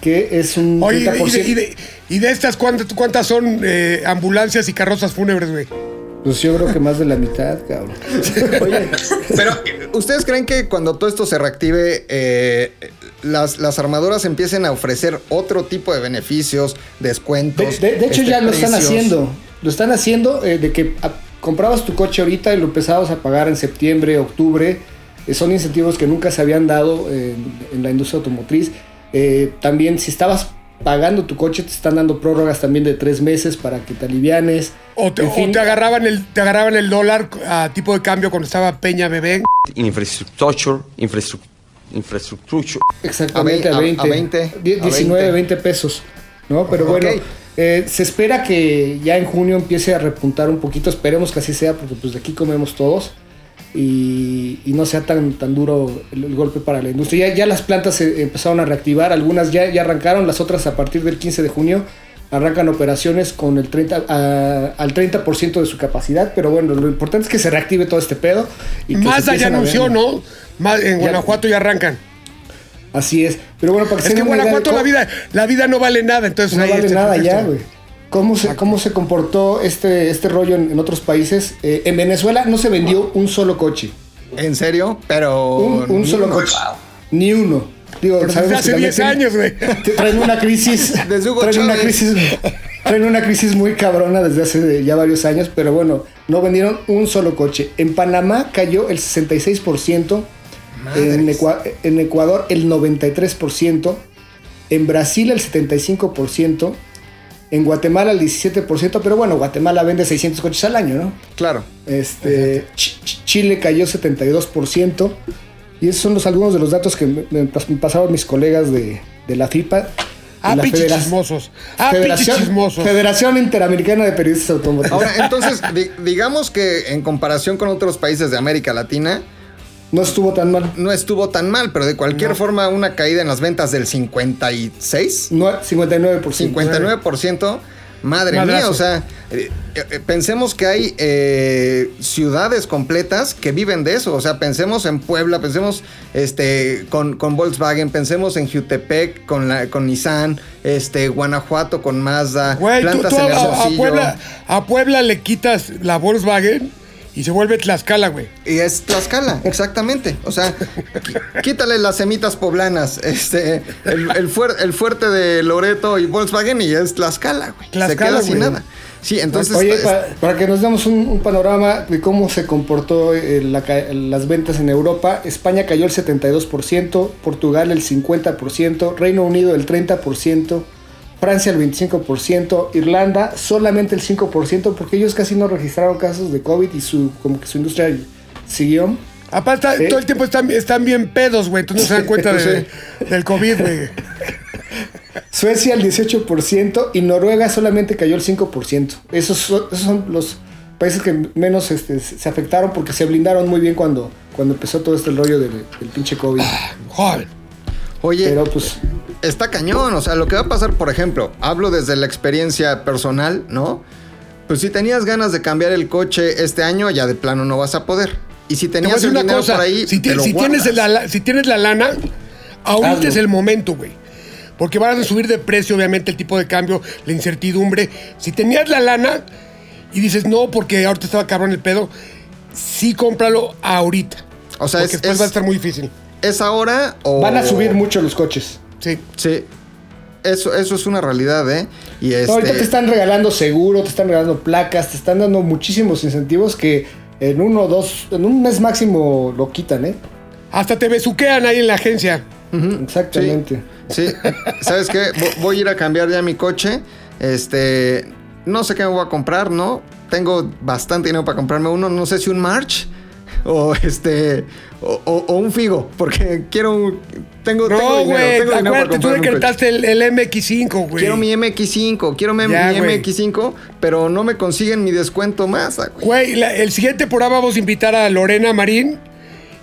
que es un Oye, y de, 30%. y de- y de estas, ¿cuántas, cuántas son eh, ambulancias y carrozas fúnebres, güey? Pues yo creo que más de la mitad, cabrón. Oye, pero ¿ustedes creen que cuando todo esto se reactive, eh, las, las armadoras empiecen a ofrecer otro tipo de beneficios, De, descuentos? de- de hecho, este, ya lo están precios? haciendo. Lo están haciendo eh, de que ah, comprabas tu coche ahorita y lo empezabas a pagar en septiembre, octubre. Eh, son incentivos que nunca se habían dado en, en la industria automotriz. También, si estabas pagando tu coche, te están dando prórrogas también de tres meses para que te alivianes. O te, En o fin, te agarraban el, te agarraban el dólar a tipo de cambio cuando estaba Peña Bebé. infrastructure, infrastructure, infrastructure. Exactamente, A a vein- 20. a 20, Die- a 19, 20. 20 pesos. ¿no? Pero bueno, eh, se espera que ya en junio empiece a repuntar un poquito. Esperemos que así sea, porque pues de aquí comemos todos. Y, y no sea tan, tan duro el, el golpe para la industria. Ya, ya las plantas se empezaron a reactivar, algunas ya, ya arrancaron, las otras a partir del 15 de junio arrancan operaciones con el 30, a- al 30% de su capacidad. Pero bueno, lo importante es que se reactive todo este pedo. Y Mazda ya anunció, ¿no? En Guanajuato ya arrancan. Así es. Pero bueno, para que Es que en Guanajuato la vida, la vida no vale nada, entonces no vale está el nada ya, güey. ¿Cómo se, ¿Cómo se comportó este, este rollo en, en otros países? Eh, en Venezuela no se vendió un solo coche. ¿En serio? Pero. Un, un ni solo uno. coche. Ni uno. Digo, Pero hace que 10 también años, güey. Traen una crisis. Desde Hugo traen una Chávez. crisis. Traen una crisis muy cabrona desde hace ya varios años, pero bueno, no vendieron un solo coche. En Panamá cayó el 66%, en, Ecua- en Ecuador el 93%, en Brasil el 75%, en Guatemala el 17%, pero bueno, Guatemala vende 600 coches al año, ¿no? Claro. Este, Ch- Ch- Chile cayó 72%. Y esos son los, algunos de los datos que me, me pas- me pasaron mis colegas de, de la FIPA. Ah, la pinche chismosos. Ah, Federación, chismosos. Federación Interamericana de Periodistas Automotrices. Ahora, entonces, di- digamos que en comparación con otros países de América Latina, no estuvo tan mal. no estuvo tan mal, pero de cualquier forma, una caída en las ventas del 56, No, 59%. 59%, Madre Madrazo. mía, o sea, eh, eh, pensemos que hay eh, ciudades completas que viven de eso. O sea, pensemos en Puebla, pensemos este, con, con Volkswagen, pensemos en Jutepec con, la, con Nissan, este, Guanajuato con Mazda, Güey, tú, plantas tú en a, a. Puebla, a Puebla le quitas la Volkswagen y se vuelve Tlaxcala, güey. Y es Tlaxcala, exactamente. O sea, quítale las semitas poblanas, este, el, el fuer- el fuerte de Loreto y Volkswagen y es Tlaxcala, güey. Se Tlaxcala, queda sin güey. nada. Sí, entonces. Oye, es- pa- para que nos demos un, un panorama de cómo se comportó eh, la las ventas en Europa, España cayó el 72%, Portugal el 50%, Reino Unido el 30%, Francia el 25%, Irlanda solamente el 5%, porque ellos casi no registraron casos de COVID y su, como que su industria siguió. Aparte, Sí. todo el tiempo están, están bien pedos, güey. Entonces no se dan cuenta de- del COVID, güey. Suecia el 18% y Noruega solamente cayó el 5%. Esos son, esos son los países que menos este, se afectaron porque se blindaron muy bien cuando, cuando empezó todo este rollo del, del pinche COVID. Joder. Oye, Pero pues está cañón. O sea, lo que va a pasar, por ejemplo, hablo desde la experiencia personal, ¿no? Pues si tenías ganas de cambiar el coche este año, ya de plano no vas a poder. Y si Te tenías decir el una dinero cosa. por ahí, si, te lo si tienes guardas. la, la- si tienes la lana, ahorita Hazlo. es el momento, güey. Porque van a subir de precio, obviamente, el tipo de cambio, la incertidumbre. Si tenías la lana y dices, no, porque ahorita estaba cabrón el pedo, sí cómpralo ahorita. O sea, porque es- después es- va a estar muy difícil. ¿Es ahora o...? van a subir mucho los coches. Sí. Sí. Eso, eso es una realidad, ¿eh? Y este... Ahorita te están regalando seguro, te están regalando placas, te están dando muchísimos incentivos que en uno o dos, en un mes máximo lo quitan, ¿eh? Hasta te besuquean ahí en la agencia. Exactamente. Sí, ¿sabes qué? Vo- Voy a ir a cambiar ya mi coche. Este, no sé qué me voy a comprar, ¿no? Tengo bastante dinero para comprarme uno, no sé si un March o este o, o- o un Figo, porque quiero un- tengo, No, güey. dinero Acuérdate, tú decretaste el, el MX5, güey. Quiero mi MX5, quiero mi, Ya, mi güey. MX5, pero no me consiguen mi descuento más, güey. Güey, la- el siguiente programa vamos a invitar a Lorena Marín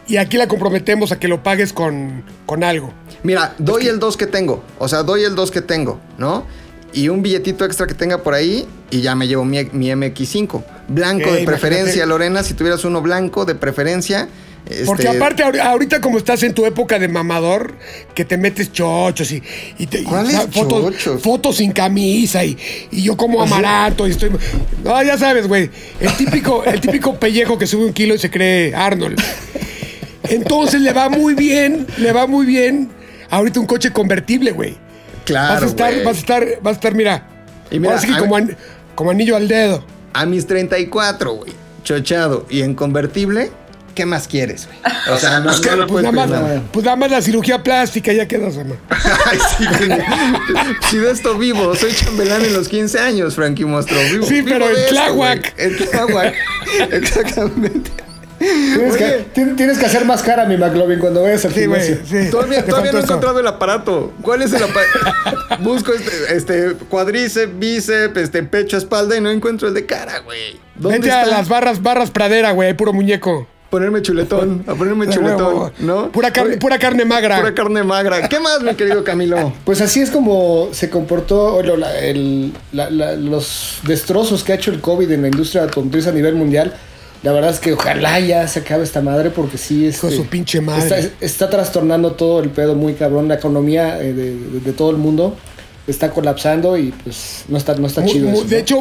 y aquí la comprometemos a que lo pagues con, con algo. Mira, doy el 2 que tengo. O sea, doy el 2 que tengo, ¿no? Y un billetito extra que tenga por ahí y ya me llevo mi, mi MX5. Blanco de preferencia, imagínate. Lorena. Si tuvieras uno blanco de preferencia. Porque este, aparte, ahori- ahorita como estás en tu época de mamador, que te metes chochos y, y te, y, fotos sin camisa y, y yo como amaranto y estoy. No, ya sabes, güey. El típico, el típico pellejo que sube un kilo y se cree Arnold. Entonces le va muy bien, le va muy bien. Ahorita un coche convertible, güey. Claro, vas a estar, vas a estar, vas a estar, mira. Y mira, ahora sí que a como, an- como anillo al dedo. A mis 34, güey. Chochado y en convertible. ¿Qué más quieres, güey? O sea, no, no le Pues puedes nada, más, nada. pues nada más la cirugía plástica, ya quedas, hermano. Ay, sí, si de esto vivo, soy chambelán en los 15 años, Frankie Monstruo. Vivo, Sí, vivo pero en Tláhuac. En Tláhuac. Exactamente. Tienes que, Oye. tien- tienes que hacer más cara, mi McLovin, cuando vayas al Sí, güey, gimnasio. sí. Todavía, no he encontrado el aparato. ¿Cuál es el aparato? Busco este, este cuadríceps, bíceps, este pecho, espalda y no encuentro el de cara, güey. ¿Dónde Vete está? a las barras, barras pradera, güey, puro muñeco. Ponerme chuletón, a ponerme De chuletón. ¿no? Pura carne, Oye, pura carne magra. pura carne magra. ¿Qué más, mi querido Camilo? Pues así es como se comportó bueno, la- el- la- la- los destrozos que ha hecho el COVID en la industria automotriz a nivel mundial. La verdad es que ojalá ya se acabe esta madre porque sí Hijo este, su pinche madre. Está, está trastornando todo el pedo muy cabrón. La economía eh, de, de- de todo el mundo está colapsando y pues no está, no está chido. eso, de ¿no? hecho,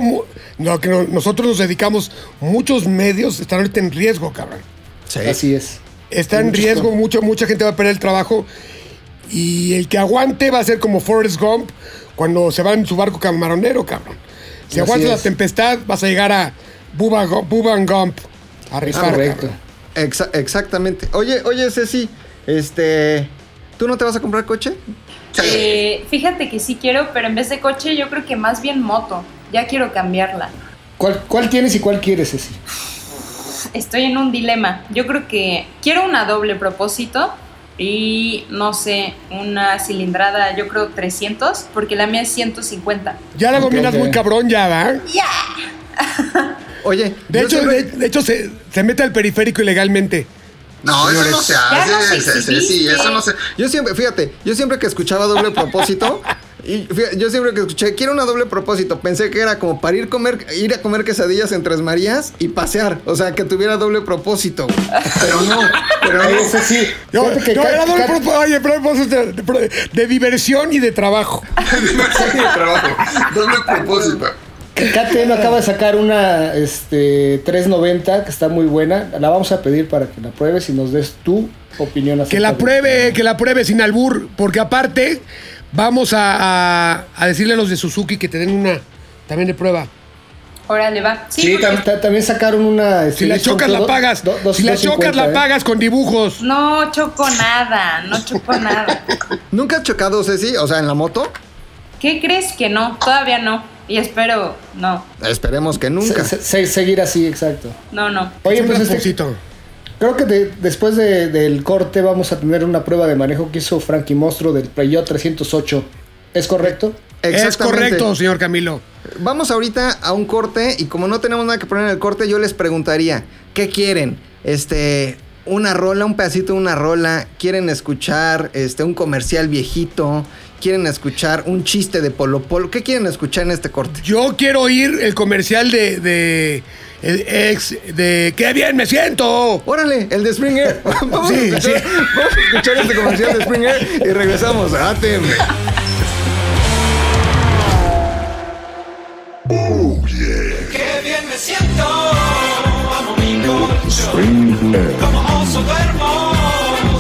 no, que no- nosotros nos dedicamos, muchos medios están ahorita en riesgo, cabrón. así es. Está Hay en riesgo, co- mucho, mucha gente va a perder el trabajo. Y el que aguante va a ser como Forrest Gump cuando se va en su barco camaronero, cabrón. Si Así aguantas la es. tempestad, vas a llegar a Bubba, Gump a rifar, Correcto. Exa- exactamente. Oye, oye, Ceci, este. ¿Tú no te vas a comprar coche? Eh, fíjate que sí quiero, pero en vez de coche, yo creo que más bien moto. Ya quiero cambiarla. ¿Cuál, ¿Cuál tienes y cuál quieres, ese? Estoy en un dilema. Yo creo que quiero una doble propósito y no sé, una cilindrada, yo creo 300, porque la mía es 150. Ya la dominas muy cabrón, ya, ¿va? Oye, De yo hecho, siempre- de, de hecho se, se mete al periférico ilegalmente. No, eso no se hace. se- se- sí, eso no se. Yo siempre, fíjate, yo siempre que escuchaba doble propósito Y fíjate, yo siempre que escuché, quiero una doble propósito, pensé que era como para ir, comer, ir a comer quesadillas en Tres Marías y pasear. O sea, que tuviera doble propósito. Pero no, pero no. Eso sí. No, que no, era doble propo- oye, propósito de, de- de diversión y de trabajo. Diversión y trabajo. Doble propósito. Que KTM acaba de sacar una este, 390 que está muy buena. La vamos a pedir para que la pruebes y nos des tu opinión acerca Que la de- pruebe, que la pruebe sin albur, porque aparte vamos a, a- a decirle a los de Suzuki que te den una también de prueba. Órale, va. Sí, Sí, porque- también sacaron una. este, Si la chocas la pagas, do- si la 250, chocas la ¿eh? pagas con dibujos. No choco nada, no choco nada. ¿Nunca has chocado, Ceci? O sea, en la moto. ¿Qué crees que no? Todavía no. Y espero, no. Esperemos que nunca. Se- se- seguir así, exacto. No, no. Oye, pues este, creo que de- después de- del corte vamos a tener una prueba de manejo que hizo Frankie Mostro del Peugeot 308. ¿Es correcto? Es correcto, señor Camilo. Vamos ahorita a un corte y como no tenemos nada que poner en el corte, yo les preguntaría, ¿qué quieren? Este, una rola, un pedacito de una rola, quieren escuchar este un comercial viejito, quieren escuchar un chiste de Polo Polo, ¿qué quieren escuchar en este corte? Yo quiero oír el comercial de, de el ex de qué bien me siento. Órale, el de Springer. Vamos, Sí, a, escuchar, sí. vamos a escuchar este comercial de Springer y regresamos a ATM. Qué bien me siento, amo mi colchón. Como oso duermo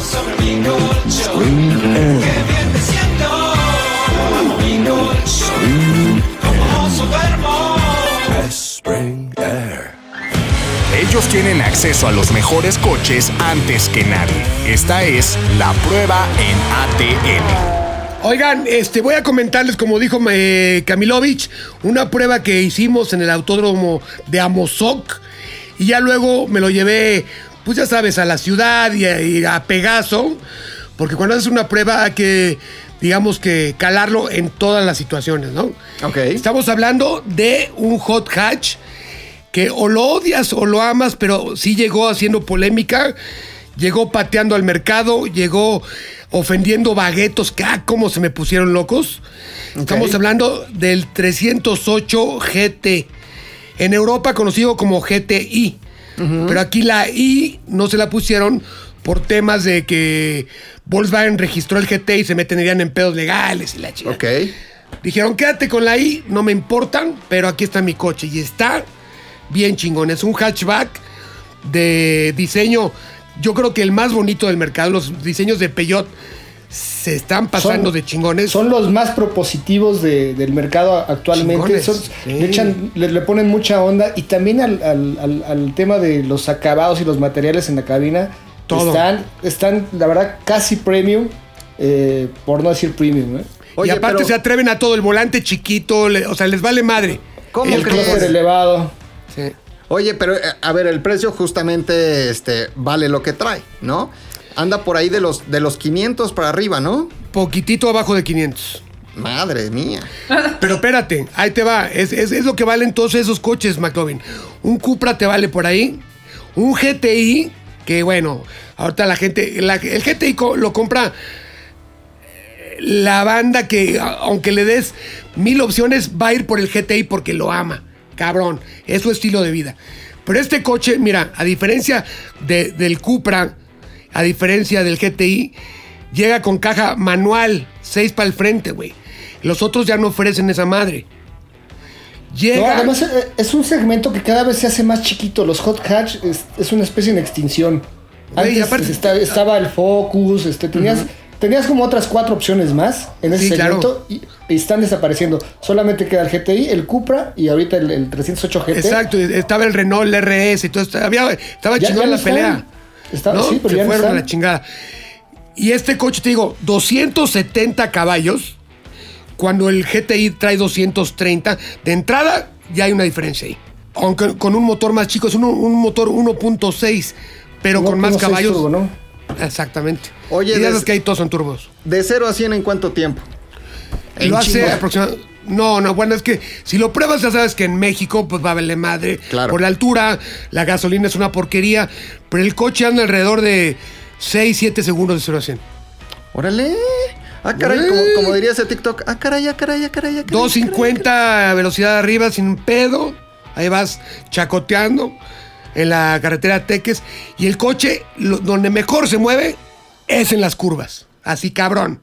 sobre mi colchón. Qué bien me siento, Ellos tienen acceso a los mejores coches antes que nadie. Esta es la prueba en ATM. Oigan, este, voy a comentarles, como dijo eh, Kamilovich, una prueba que hicimos en el autódromo de Amozoc. Y ya luego me lo llevé, pues ya sabes, a la ciudad y a, a Pegaso. Porque cuando haces una prueba que, digamos que, calarlo en todas las situaciones, ¿no? Ok. Estamos hablando de un hot hatch que o lo odias o lo amas, pero sí llegó haciendo polémica, llegó pateando al mercado, llegó ofendiendo baguetos, que ah, cómo se me pusieron locos. Estamos hablando del 308 GT, en Europa conocido como GTI, pero aquí la I no se la pusieron por temas de que Volkswagen registró el GT y se meterían en pedos legales y la chica. Ok. Dijeron, quédate con la I, no me importan, pero aquí está mi coche. Y está bien chingón. Es un hatchback de diseño, yo creo que el más bonito del mercado. Los diseños de Peugeot se están pasando Son- de chingones. Son los más propositivos de- del mercado actualmente. Chingones, Son- sí. le, echan- le- le ponen mucha onda y también al, al- al- al tema de los acabados y los materiales en la cabina. Todo. Están, están, la verdad, casi premium, eh, por no decir premium. ¿eh? y Oye, aparte pero- se atreven a todo, el volante chiquito, le- o sea, les vale madre. ¿Cómo El elevado. Sí. Oye, pero eh, a ver, el precio justamente este, vale lo que trae, ¿no? Anda por ahí de los, de los 500 para arriba, ¿no? Poquitito abajo de 500. Madre mía. Pero espérate, ahí te va. Es, es- es lo que valen todos esos coches, McLovin. Un Cupra te vale por ahí. Un GTI, que bueno, ahorita la gente. el GTI lo compra la banda que, aunque le des mil opciones, va a ir por el GTI porque lo ama. Cabrón, es su estilo de vida. Pero este coche, mira, a diferencia de- del Cupra, a diferencia del GTI, llega con caja manual, 6 para el frente, güey. Los otros ya no ofrecen esa madre. Llega. No, además eh, es un segmento que cada vez se hace más chiquito. Los hot hatch es, es una especie en extinción. Antes aparte- estaba el Focus, este, tenías, tenías como otras cuatro opciones más en ese Sí, claro. segmento y, y están desapareciendo. Solamente queda el GTI, el Cupra y ahorita el, el 308 GT. Exacto, estaba el Renault, el RS y todo esto. Había, estaba Ya- chingón ya no la están. pelea. Está- ¿no? sí, pero Se ya no fueron a están. la chingada. Y este coche, te digo, 270 caballos, cuando el GTI trae 230. De entrada, ya hay una diferencia ahí. Aunque con un motor más chico, es un, un motor 1.6, pero con más 1.6 caballos. turbo, ¿no? Exactamente. Oye, y ya sabes que ahí todos son turbos. ¿De 0 a 100 en cuánto tiempo? En Lo hace aproximadamente. No, no, bueno, es que si lo pruebas, ya sabes que en México, pues va a valer madre. Claro. Por la altura, la gasolina es una porquería. Pero el coche anda alrededor de 6, 7 segundos de 0 a 100. Órale. Ah, caray, como, como diría ese TikTok. Ah, caray, ah, caray, ah, caray, ah, caray. 250 velocidad arriba sin pedo. Ahí vas chacoteando en la carretera Teques. Y el coche, lo- donde mejor se mueve, es en las curvas. Así cabrón.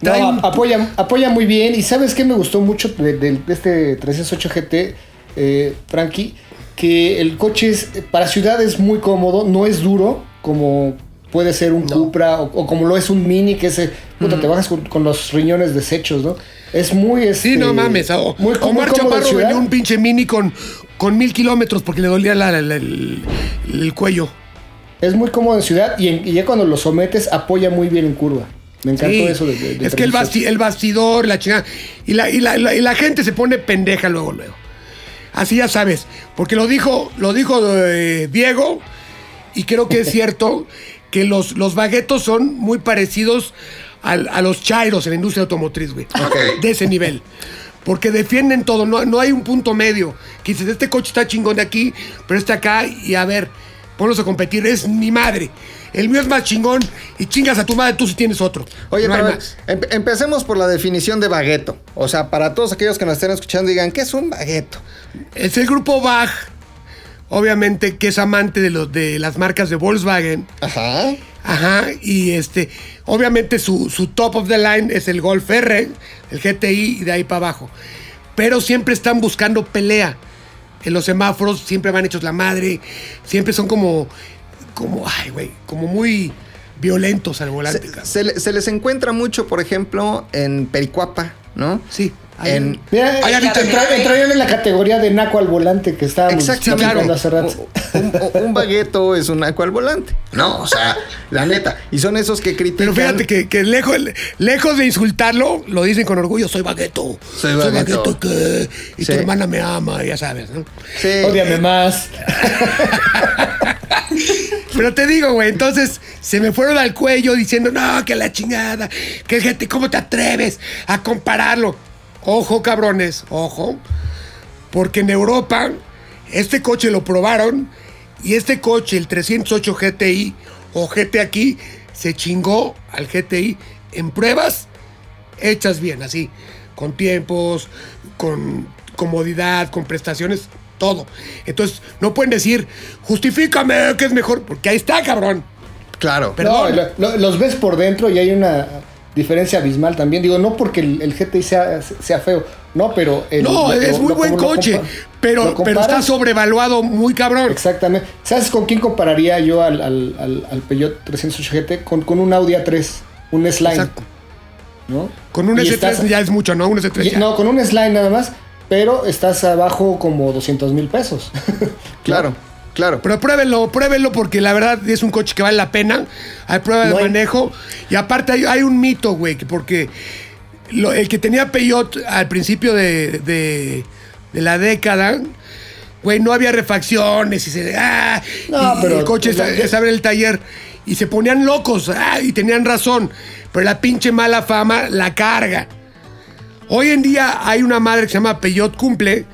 No, Trae un- apoya, apoya muy bien. Y sabes qué me gustó mucho de, de- de este 308 GT, eh, Frankie, que el coche es, para ciudad es muy cómodo, no es duro como puede ser un Cupra o, o como lo es un Mini, que ese, puta, te bajas con, con los riñones deshechos, ¿no? Es muy... Sí, este, no mames. O, muy, Omar Chaparro venía un pinche mini con, con mil kilómetros porque le dolía la- la- el, el cuello. Es muy cómodo en ciudad y, en- y ya cuando lo sometes apoya muy bien en curva. Me encantó Sí. eso de, de- de es que el, 308. basti- el bastidor, la chingada. Y la, y, y la gente se pone pendeja luego, luego. Así ya sabes. Porque lo dijo, lo dijo eh, Diego, y creo que es cierto que los, los baguetos son muy parecidos al- a los chairos en la industria automotriz, güey. De ese nivel. Porque defienden todo, no, no hay un punto medio. Que dices, este coche está chingón de aquí, pero este acá, y a ver, ponlos a competir, es mi madre. El mío es más chingón y chingas a tu madre, tú si tienes otro. Oye, no pero em- empecemos por la definición de bagueto. O sea, para todos aquellos que nos estén escuchando, digan, ¿qué es un bagueto? Es el grupo Bach, obviamente, que es amante de, los, de las marcas de Volkswagen. Ajá. Ajá, y este, obviamente su, su top of the line es el Golf R, el GTI y de ahí para abajo. Pero siempre están buscando pelea. En los semáforos siempre van hechos la madre, siempre son como, como, ay, güey, como muy violentos al volante. Se, se le- se les encuentra mucho, por ejemplo, en Pericuapa, ¿no? sí, En, Mira, Ay, ahorita- entra- entrarían en la categoría de Naco al volante que estábamos Exactamente. platicando hace rato. Un, un- un bagueto es un aco al volante. No, o sea, la neta. Y son esos que critican. Pero fíjate que, que lejos, lejos de insultarlo, lo dicen con orgullo, soy bagueto. Soy bagueto. que... Y Sí. tu hermana me ama, ya sabes, ¿no? Sí. Ódiame más. Pero te digo, güey, entonces se me fueron al cuello diciendo, no, que la chingada, que gente, ¿cómo te atreves a compararlo? Ojo, cabrones, ojo, porque en Europa este coche lo probaron y este coche, el 308 GTI o GT aquí, se chingó al GTI en pruebas hechas bien, así, con tiempos, con comodidad, con prestaciones, todo. Entonces, no pueden decir, justifícame que es mejor, porque ahí está, cabrón. Claro. Perdón. No, lo- lo- los ves por dentro y hay una diferencia abismal también. Digo, no porque el, el GTI sea, sea feo, no, pero... el- no, es muy lo- buen coche, pero, pero está sobrevaluado muy cabrón. Exactamente. ¿Sabes con quién compararía yo al, al, al, al Peugeot 308 GT? Con, con un Audi A3, un Slime. Exacto. ¿no? Con un Y S3 estás- ya es mucho, ¿no? Un S3 y- ya. no, con un Slime nada más, pero estás abajo como 200 mil pesos. Claro, claro. Pero pruébenlo, pruébenlo porque la verdad es un coche que vale la pena. Hay prueba de No hay- manejo. Y aparte hay, hay un mito, güey, que porque lo- el que tenía Peugeot al principio de, de- de la década, güey, no había refacciones y se... Ah, No, y- y pero- el coche estaba en el taller y se ponían locos ah, y tenían razón. Pero la pinche mala fama la carga. Hoy en día hay una madre que se llama Peugeot Cumple,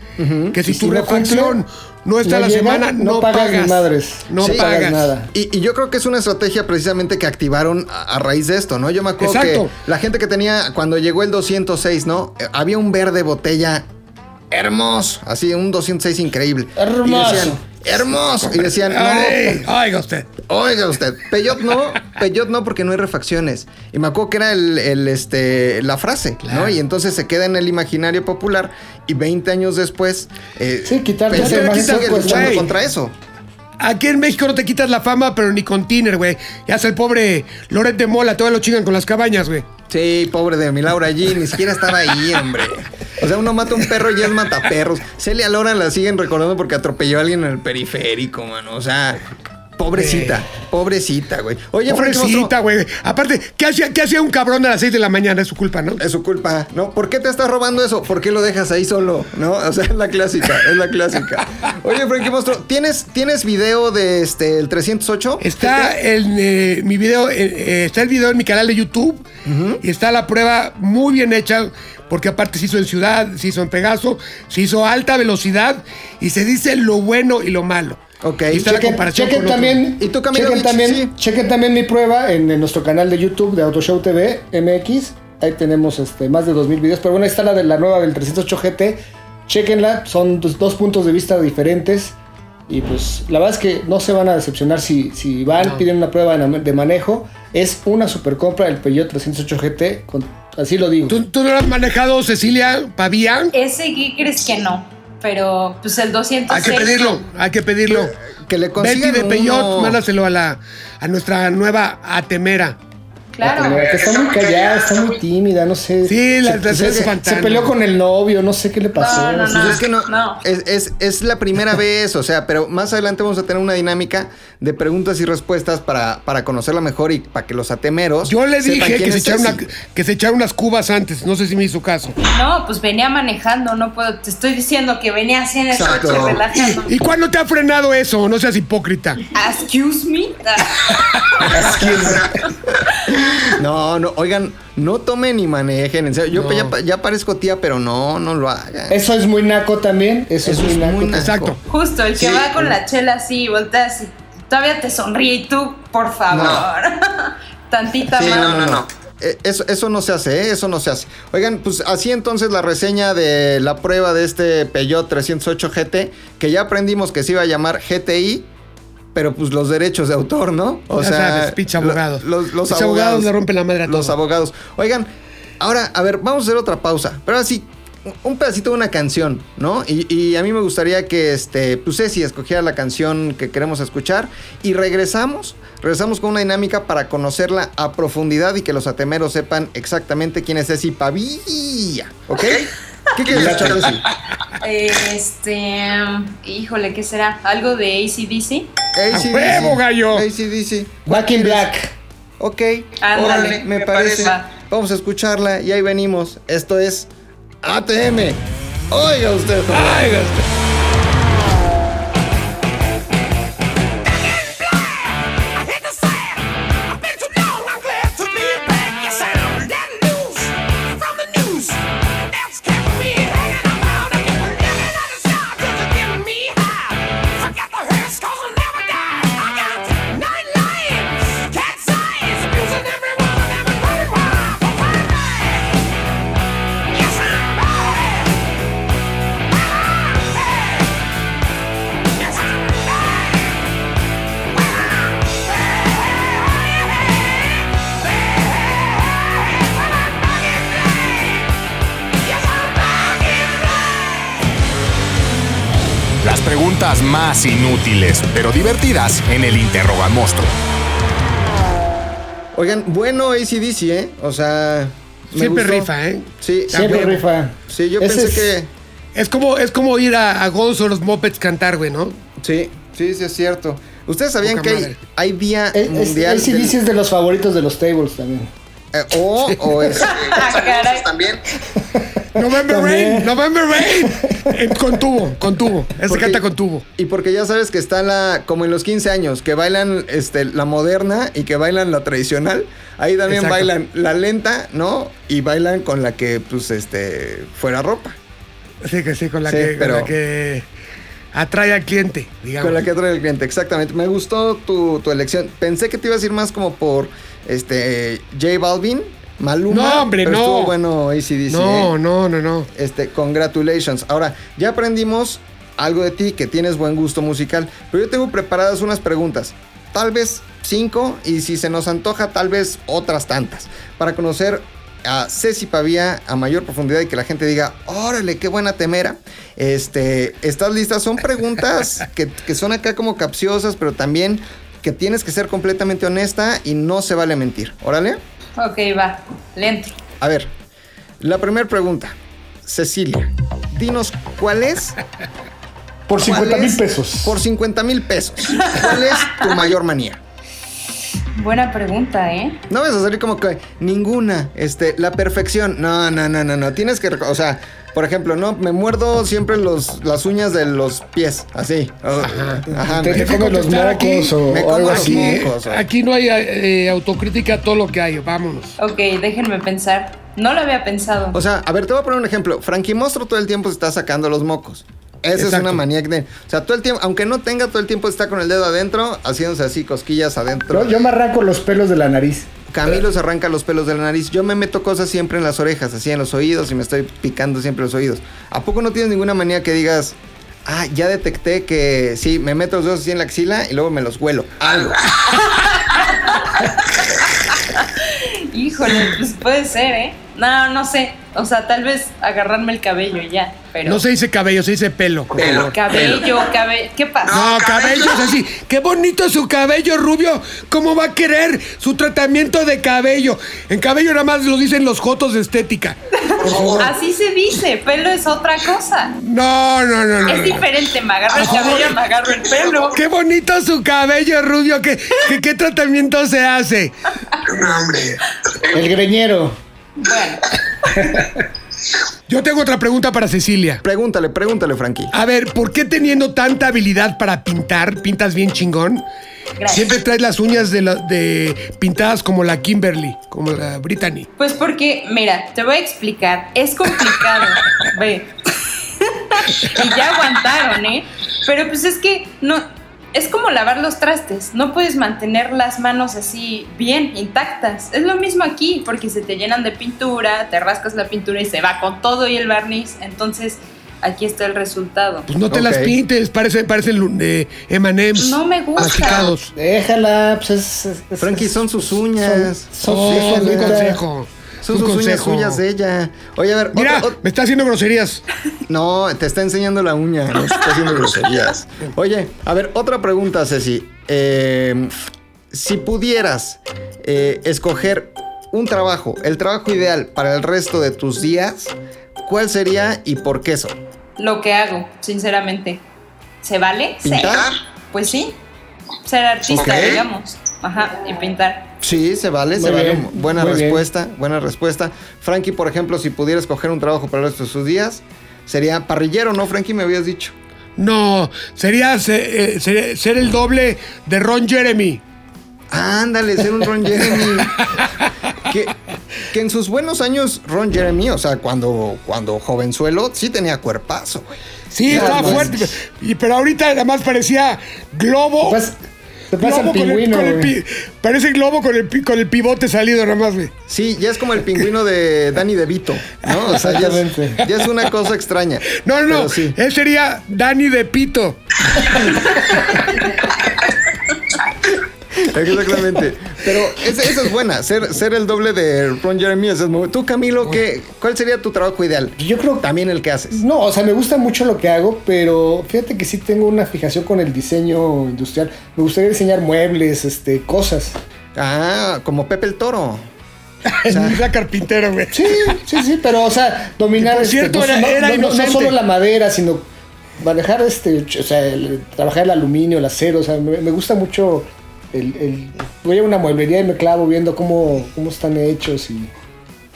que si tu refacción cumple, no está no la llega, semana, no, no pagas ni madres. No Sí. pagas. pagas nada. Y, y yo creo que es una estrategia precisamente que activaron a, a raíz de esto, ¿no? Yo me acuerdo Exacto. que la gente que tenía, cuando llegó el 206, ¿no? Eh, Había un verde botella hermoso, así, un 206 increíble. Hermoso. Y decían, hermoso. Y decían, Ay, no, oiga usted. oiga usted, Peyot no, Peyot no porque no hay refacciones. Y me acuerdo que era el, el, este, la frase, ¿no? Y entonces se queda en el imaginario popular y 20 años después... eh, Sí, pues, luchando contra eso. Aquí en México no te quitas la fama, pero ni con Tiner, güey. Ya es el pobre Loret de Mola, todavía lo chingan con las cabañas, güey. Sí, pobre de mi Laura G, ni siquiera estaba ahí, hombre. O sea, uno mata un perro y ya es mataperros. Celia Lora la siguen recordando porque atropelló a alguien en el periférico, mano. O sea, pobrecita, pobrecita, güey. Oye, Pobrecita, güey. Aparte, ¿qué hacía, ¿qué hacía un cabrón a las 6 de la mañana? Es su culpa, ¿no? Es su culpa, ¿no? ¿Por qué te estás robando eso? ¿Por qué lo dejas ahí solo? ¿No? O sea, es la clásica, es la clásica. Oye, Frankie Monstruo, ¿tienes, ¿tienes video de este, el 308? Está en eh, mi video, eh, eh, está el video en mi canal de YouTube y está la prueba muy bien hecha porque aparte se hizo en ciudad, se hizo en Pegaso, se hizo a alta velocidad y se dice lo bueno y lo malo. Ok. Y está la Chequen, comparación chequen también, ¿Y tú, Camilo chequen también, Sí. chequen también mi prueba en, en nuestro canal de YouTube de Autoshow TV MX. ahí tenemos este, más de 2000 videos. Pero bueno, ahí está la de la nueva del 308 GT. Chequenla, son dos, dos puntos de vista diferentes. Y pues la verdad es que no se van a decepcionar si, si van, piden una prueba de de manejo. Es una super compra el Peugeot 308 GT, con- así lo digo. ¿Tú, tú no lo has manejado, Cecilia Pavía? Ese, ¿qué crees que no? Pero, pues el 206. Hay que pedirlo, hay que pedirlo. Que le Betty de Peyot, mándaselo a, la, a nuestra nueva Atemera. Claro. Que está muy callada, está muy tímida, no sé. Sí, la- se, se- se peleó con el novio, no sé qué le pasó. No, no, no. Es que no, No. Es, es- es la primera vez, o sea, pero más adelante vamos a tener una dinámica de preguntas y respuestas para, para conocerla mejor y para que los atemeros. Yo le dije que se, echara una, Ceci. que se echara unas cubas antes. No sé si me hizo caso. No, pues venía manejando, no puedo. Te estoy diciendo que venía así en el Exacto. coche relajando. ¿Y cuándo te ha frenado eso? No seas hipócrita. Excuse me. No, no, oigan, no tomen ni manejen. En serio, yo ya, pa- ya parezco tía, pero no, no lo hagan. Eso es muy naco también. Eso, Eso es muy es naco. muy naco. Exacto. Justo, el que Sí. va con la chela así, volteas y todavía te sonríe y tú, por favor. Tantita Sí, más. no, no, no. Eh, Eso, eso no se hace, ¿eh? eso no se hace. Oigan, pues así entonces la reseña de la prueba de este Peugeot 308 GT, que ya aprendimos que se iba a llamar GTI, pero pues los derechos de autor, ¿no? Ya sabes, pinche abogados. lo- Los, los abogados, abogados le rompen la madre a Los todo. abogados. Oigan, ahora, a ver, vamos a hacer otra pausa. Pero ahora sí, un pedacito de una canción, ¿no? Y, y a mí me gustaría que, este, pues Ceci escogiera la canción que queremos escuchar y regresamos. Regresamos con una dinámica para conocerla a profundidad y que los atemeros sepan exactamente quién es Ceci Pavilla, ¿ok? ¿Qué quieres escuchar, Ceci? Este. Híjole, ¿qué será? ¿Algo de ACDC? AC/DC. huevo, gallo! AC/DC. Back in Black. Ok, Ándale, órale, me me parece. parece. Vamos a escucharla y ahí venimos. Esto es ATM. Oiga usted, joven. Yes, preguntas más inútiles, pero divertidas en el Interrogamonstruo. Oigan, bueno ACDC, ¿eh? O sea. me Siempre gustó. rifa, ¿eh? Sí, Siempre rifa. sí, yo Ese pensé es- que. Es como, es como ir a, a Gonzo los Mopeds cantar, güey, ¿no? Sí, sí, sí, es cierto. ¿Ustedes sabían Poca que hay, hay día Es, es, mundial? ACDC del- es de los favoritos de los tables también. Eh, o, o es. Ah, también. November También. Rain, November Rain. Eh, con tubo, con tubo. Ese Porque- canta con tubo. Y porque ya sabes que está la. Como en los 15 años, que bailan este, la moderna y que bailan la tradicional. Ahí también Exacto. bailan la lenta, ¿no? Y bailan con la que, pues, este. Fuera ropa. Sí, que sí, con la, Sí, que, con la que atrae al cliente, digamos. Con la que trae el cliente, exactamente. Me gustó tu, tu elección. Pensé que te ibas a ir más como por este J Balvin, Maluma. No, hombre, pero no. Estuvo bueno ACDC. No, ¿eh? no, no, no. Este, congratulations. Ahora, ya aprendimos algo de ti, que tienes buen gusto musical. Pero yo tengo preparadas unas preguntas. Tal vez cinco, y si se nos antoja, tal vez otras tantas. Para conocer a Ceci Pavía a mayor profundidad y que la gente diga, órale, qué buena temera. Este, ¿estás lista? Son preguntas que, que son acá como capciosas, pero también que tienes que ser completamente honesta y no se vale mentir. Órale. Ok, va. Lento. A ver, la primera pregunta. Cecilia, dinos cuál es. Por cuál 50 mil es- pesos. Por 50 mil pesos. ¿Cuál es tu mayor manía? Buena pregunta, ¿eh? No vas a salir como que ninguna, este, la perfección. No, no, no, no, no. Tienes que, o sea, por ejemplo, no, me muerdo siempre los, las uñas de los pies, así. Ajá. Te, te me- comes los contestar aquí. mocos o, Me o como algo los así. mocos. Aquí no hay eh, autocrítica a todo lo que hay. Vámonos. Ok, déjenme pensar. No lo había pensado. O sea, a ver, te voy a poner un ejemplo. Frankie Mostro todo el tiempo se está sacando los mocos. Esa es una manía que tiene. O sea, todo el tiempo, aunque no tenga todo el tiempo está con el dedo adentro, haciéndose así cosquillas adentro. Yo, yo me arranco los pelos de la nariz. Camilo se arranca los pelos de la nariz. Yo me meto cosas siempre en las orejas, así en los oídos y me estoy picando siempre los oídos. ¿A poco no tienes ninguna manía que digas, ah, ya detecté que sí, me meto los dedos así en la axila y luego me los huelo? Algo. Híjole, pues puede ser, ¿eh? No, no sé. O sea, tal vez agarrarme el cabello y ya. Pero. No se dice cabello, se dice pelo. por Pelo. favor. Cabello, cabello. ¿Qué pasa? No, cabello es así. Qué bonito su cabello rubio. ¿Cómo va a querer su tratamiento de cabello? En cabello nada más lo dicen los jotos de estética. Así se dice. Pelo es otra cosa. No, no, no, no. Es diferente. Me agarro el cabello, me agarro el pelo. Qué bonito su cabello rubio. ¿Qué, qué, qué tratamiento se hace? No, hombre. El greñero. Bueno, Yo tengo otra pregunta para Cecilia. Pregúntale, pregúntale, Frankie. A ver, ¿por qué teniendo tanta habilidad para pintar, pintas bien chingón? Gracias. Siempre traes las uñas de, la- de pintadas como la Kimberly, como la Brittany. pues porque, mira, te voy a explicar. Es complicado. Ve. y ya aguantaron, ¿eh? Pero pues es que no. Es como lavar los trastes. No puedes mantener las manos así bien, intactas. Es lo mismo aquí, porque se te llenan de pintura, te rascas la pintura y se va con todo y el barniz. Entonces, aquí está el resultado. Pues no te las pintes, parecen, parecen eh, M&M's. No me gusta. Déjala, pues es. es- es- Frankie, son sus uñas. Son- Oh, déjala. un consejo. Son sus uñas suyas de ella. Oye, a ver, Mira, otro- otro- me está haciendo groserías. No, te está enseñando la uña, no te está haciendo groserías. Oye, a ver, otra pregunta, Ceci. Eh, si pudieras eh, escoger un trabajo, el trabajo ideal para el resto de tus días, ¿cuál sería y por qué eso? Lo que hago, sinceramente. ¿Se vale? Sí. ¿Pintar? Pues sí. Ser artista, digamos. Ajá, y pintar. Sí, se vale, se vale. buena muy bien. respuesta, buena respuesta. Frankie, por ejemplo, si pudiera escoger un trabajo para el resto de sus días, sería parrillero, ¿no, Frankie? Me habías dicho. No, sería se- eh, ser, ser el doble de Ron Jeremy. Ándale, ser un Ron Jeremy. que, que en sus buenos años, Ron Jeremy, o sea, cuando, cuando jovenzuelo, sí tenía cuerpazo, güey. Sí, Ya, estaba pues. fuerte. Y, pero ahorita nada más parecía globo. Pasa- te pasa globo el con el- pingüino, con el pi- parece globo con el, con el pivote salido nada más, güey. Sí, ya es como el pingüino de Danny DeVito, ¿no? O sea, ya es, Exactamente. ya es una cosa extraña. No, no, no. Sí. Él sería Danny de Pito. Exactamente. Pero esa, esa es buena, ser, ser el doble de Ron Jeremy. es muy- Tú, Camilo, ¿qué, ¿cuál sería tu trabajo ideal? Yo creo También el que haces. No, o sea, me gusta mucho lo que hago, pero fíjate que sí tengo una fijación con el diseño industrial. Me gustaría diseñar muebles, este, cosas. Ah, como Pepe el Toro. Era carpintero, güey. Sí, sí, sí, pero o sea, dominar por este, cierto, no, era- no- era no- solo la madera, sino manejar este, o sea, el- trabajar el aluminio, el acero, o sea, me, me gusta mucho el, el- voy a una mueblería y me clavo viendo cómo, cómo están hechos y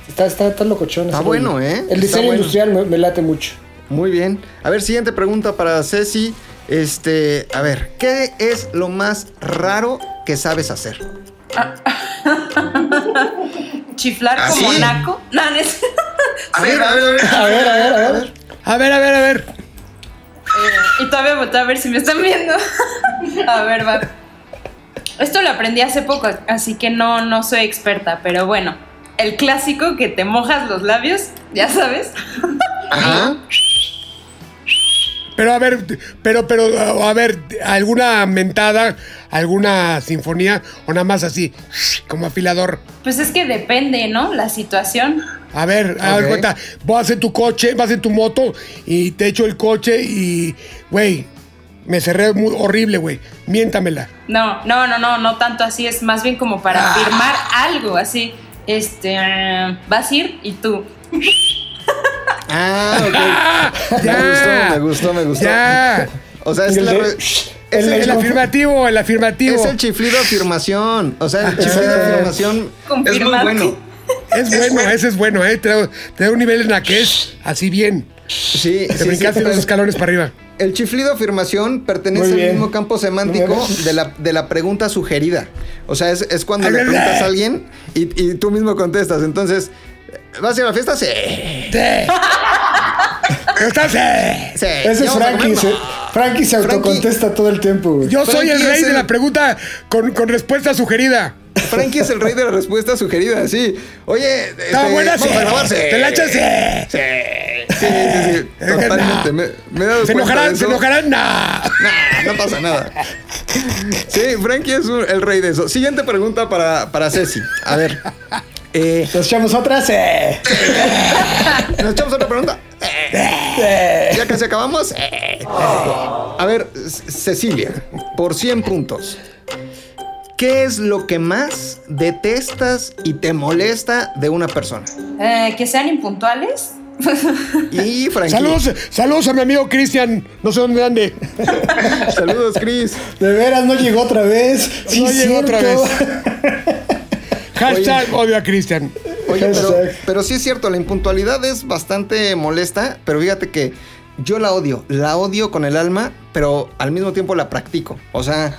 está, está, está locochón. Está bueno. ¿eh? El Está diseño bueno. industrial me, me late mucho. Muy bien. A ver, siguiente pregunta para Ceci. Este, a ver, ¿qué es lo más raro que sabes hacer? Chiflar ¿Ah, como naco. No, no es- A ver, a ver, a ver. A ver, a ver, a ver. A ver, a ver, a ver. Y todavía volteo a ver si me están viendo. a ver, va. Esto lo aprendí hace poco, así que no, no soy experta, pero bueno. El clásico que te mojas los labios, ya sabes. Ajá. Pero a ver, pero, pero, a ver, alguna mentada, alguna sinfonía, o nada más así, como afilador. Pues es que depende, ¿no? La situación. A ver, a ver, cuenta, vas en tu coche, vas en tu moto y te echo el coche y, güey, me cerré muy horrible, güey. Miéntamela. No, no, no, no, no tanto así, es más bien como para firmar algo, así. Este, eh, vas a ir y tú. Ah, ok. Ya. Me gustó, me gustó, me gustó. Ya. O sea, es El la afirmativo, el afirmativo. es el chiflido afirmación. O sea, el chiflido Ah. afirmación es muy bueno. Es bueno, ese es bueno, ¿eh? Te da, un nivel en la que es así bien. Sí, Te sí, sí, brincaste pero los escalones para arriba. El chiflido afirmación pertenece al mismo campo semántico de la, de la pregunta sugerida. O sea, es, es cuando le preguntas a alguien y, y tú mismo contestas. Entonces, ¿vas a ir a la fiesta? Sí. Sí. ¿Estás? Sí. sí. Ese es ¿Ya vamos a Frankie. Se. Frankie se Frankie- autocontesta todo el tiempo, güey. Yo soy el rey de la pregunta con, con respuesta sugerida. Frankie es el rey de la respuesta sugerida, sí. Oye, Está este, buena, vamos sí. a grabar, sí. ¿Te la echas? Sí. Sí, sí, sí, sí, totalmente. Me, me he dado ¿Se cuenta de enojarán? ¿Se enojarán? Nah, no pasa nada. Sí, Frankie es un- el rey de eso. Siguiente pregunta para, para Ceci. A ver. eh, Nos echamos otras. Eh. ¿Nos echamos otra pregunta? Eh. ¿Ya casi acabamos? A ver, Cecilia, por 100 puntos. ¿Qué es lo que más detestas y te molesta de una persona? Eh, que sean impuntuales. Y Frankie. Saludos, saludos a mi amigo Cristian. No sé dónde ande. Saludos, Chris. De veras, no llegó otra vez. Sí, No llegó otra cierto. Hashtag odio a Cristian. Oye, pero, pero sí es cierto, la impuntualidad es bastante molesta, pero fíjate que yo la odio, la odio con el alma, pero al mismo tiempo la practico. O sea,